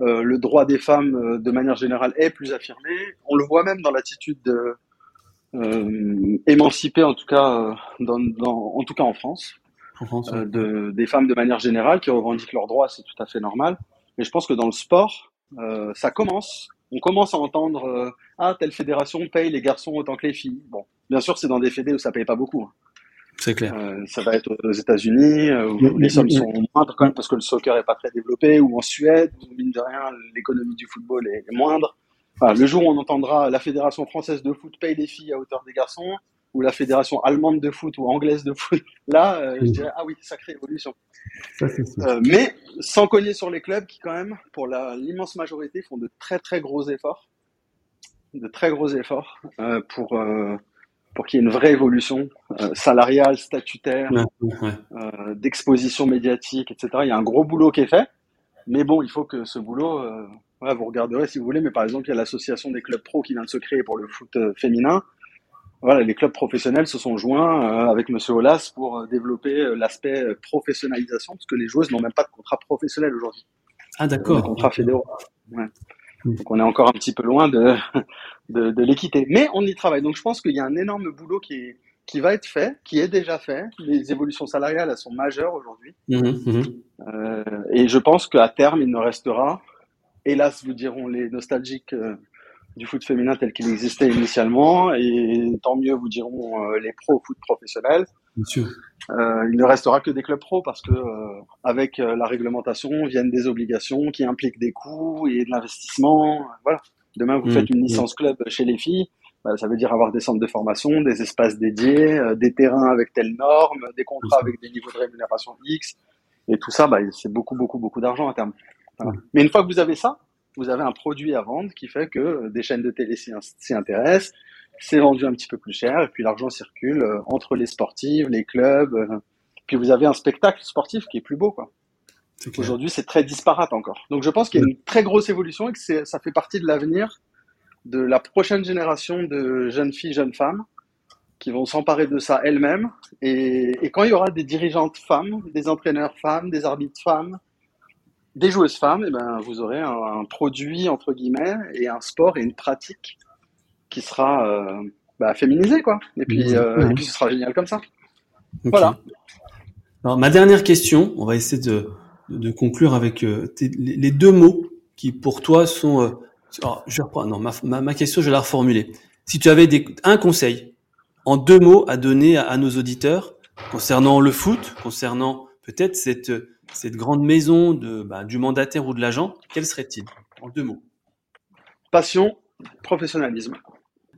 D: Euh, le droit des femmes, euh, de manière générale, est plus affirmé. On le voit même dans l'attitude de, euh, émancipée, en tout cas, dans, dans- en tout cas en France,
C: En France, ouais.
D: de, des femmes de manière générale qui revendiquent leurs droits, c'est tout à fait normal. Mais je pense que dans le sport, ça commence. On commence à entendre ah telle fédération paye les garçons autant que les filles. Bon, bien sûr, c'est dans des fédés où ça paye pas beaucoup. hein.
C: C'est clair.
D: Euh, ça va être aux États-Unis euh, où les
C: mm,
D: sommes
C: mm.
D: sont moindres quand même parce que le soccer est pas très développé, ou en Suède où mine de rien l'économie du football est est moindre. Enfin, le jour où on entendra la fédération française de foot paye les filles à hauteur des garçons, ou la fédération allemande de foot ou anglaise de foot, là, euh, je dirais ah oui, sacrée évolution.
C: Ça.
D: Euh, mais sans cogner sur les clubs qui quand même, pour l'immense majorité, font de très très gros efforts, de très gros efforts euh, pour euh, pour qu'il y ait une vraie évolution euh, salariale, statutaire,
C: Ouais,
D: euh, d'exposition médiatique, etc. Il y a un gros boulot qui est fait, mais bon, il faut que ce boulot, euh, vous regarderez si vous voulez, mais par exemple, il y a l'association des clubs pro qui vient de se créer pour le foot féminin. Voilà, les clubs professionnels se sont joints avec Monsieur Olas pour développer l'aspect professionnalisation, parce que les joueuses n'ont même pas de contrat professionnel aujourd'hui,
C: Ah, d'accord.
D: contrats fédéraux. Ouais.
C: Mm.
D: Donc on est encore un petit peu loin de, de, de l'équité, mais on y travaille. Donc je pense qu'il y a un énorme boulot qui est qui va être fait, qui est déjà fait. Les évolutions salariales, elles sont majeures aujourd'hui.
C: Mhm, mhm.
D: Euh, et je pense qu'à terme, il ne restera, hélas, vous diront les nostalgiques euh, du foot féminin tel qu'il existait initialement, et tant mieux, vous diront euh, les pros foot professionnels.
C: Bien sûr.
D: Il ne restera que des clubs pros parce que avec la réglementation viennent des obligations qui impliquent des coûts et de l'investissement. Voilà. Demain, vous
C: Mhm,
D: faites une
C: mhm.
D: licence club chez les filles. bah, ça veut dire avoir des centres de formation, des espaces dédiés, euh, des terrains avec telles normes, des contrats avec des niveaux de rémunération X. Et tout ça, bah, c'est beaucoup, beaucoup, beaucoup d'argent à terme. Voilà. Mais une fois que vous avez ça, vous avez un produit à vendre qui fait que euh, des chaînes de télé s'y s'y intéressent, c'est vendu un petit peu plus cher, et puis l'argent circule euh, entre les sportives, les clubs, euh, puis vous avez un spectacle sportif qui est plus beau, quoi. Aujourd'hui, c'est très disparate encore. Donc, je pense qu'il y a une très grosse évolution et que ça fait partie de l'avenir de la prochaine génération de jeunes filles, jeunes femmes qui vont s'emparer de ça elles-mêmes. Et, et quand il y aura des dirigeantes femmes, des entraîneurs femmes, des arbitres femmes, des joueuses femmes, et ben, vous aurez un, un produit, entre guillemets, et un sport et une pratique qui sera euh, bah, féminisé, quoi. Et puis, euh, et puis, ce sera génial comme ça. Voilà.
C: Alors, ma dernière question, on va essayer de, de conclure avec euh, les, deux mots qui, pour toi, sont. euh, alors, je reprends. Non, ma, ma, ma question, je vais la reformuler. Si tu avais des, un conseil en deux mots à donner à, à nos auditeurs concernant le foot, concernant peut-être cette, cette grande maison de, bah, du mandataire ou de l'agent, quel serait-il En deux mots?
D: Passion, professionnalisme.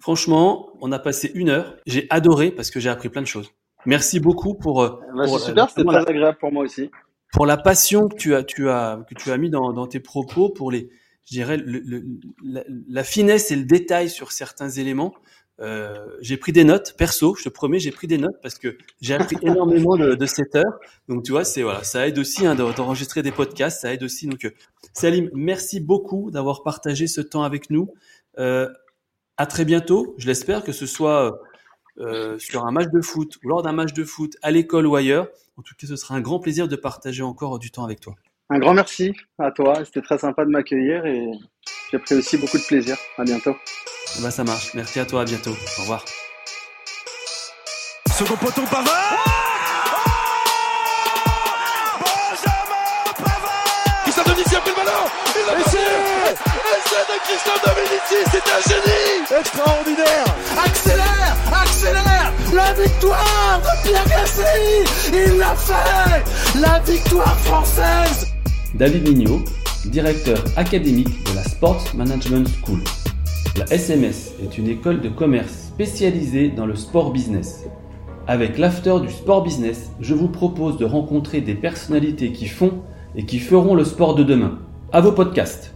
C: Franchement, on a passé une heure. J'ai adoré parce que j'ai appris plein de choses. Merci beaucoup pour, euh,
D: Bah,
C: pour,
D: c'est super, c'était très agréable pour moi aussi.
C: Pour la passion que tu as, tu as, que tu as mis dans, dans tes propos, pour les, je dirais, le- le- la, la finesse et le détail sur certains éléments. Euh, j'ai pris des notes, perso, je te promets, j'ai pris des notes parce que j'ai appris énormément de, de, cette heure. Donc tu vois, c'est voilà, ça aide aussi hein, d'enregistrer des podcasts, ça aide aussi. Donc euh, Salim, merci beaucoup d'avoir partagé ce temps avec nous. Euh, à très bientôt. Je l'espère que ce soit euh, sur un match de foot ou lors d'un match de foot à l'école ou ailleurs. En tout cas, ce sera un grand plaisir de partager encore du temps avec toi.
D: Un grand merci à toi. C'était très sympa de m'accueillir et j'ai pris aussi beaucoup de plaisir. À bientôt.
C: Bah, ça marche. Merci à toi. À bientôt. Au revoir.
A: Second poteau Pavard. Benjamin Pavard Christian Dominici a pris le ballon. Il l'a passé. Essai de Christian Dominici. C'est un génie.
B: Extraordinaire. Accélère, accélère. La victoire de Pierre Gassi. Il l'a fait. La victoire française.
C: David Mignot, directeur académique de la Sports Management School. La SMS est une école de commerce spécialisée dans le sport business. Avec l'after du sport business, je vous propose de rencontrer des personnalités qui font et qui feront le sport de demain. À vos podcasts.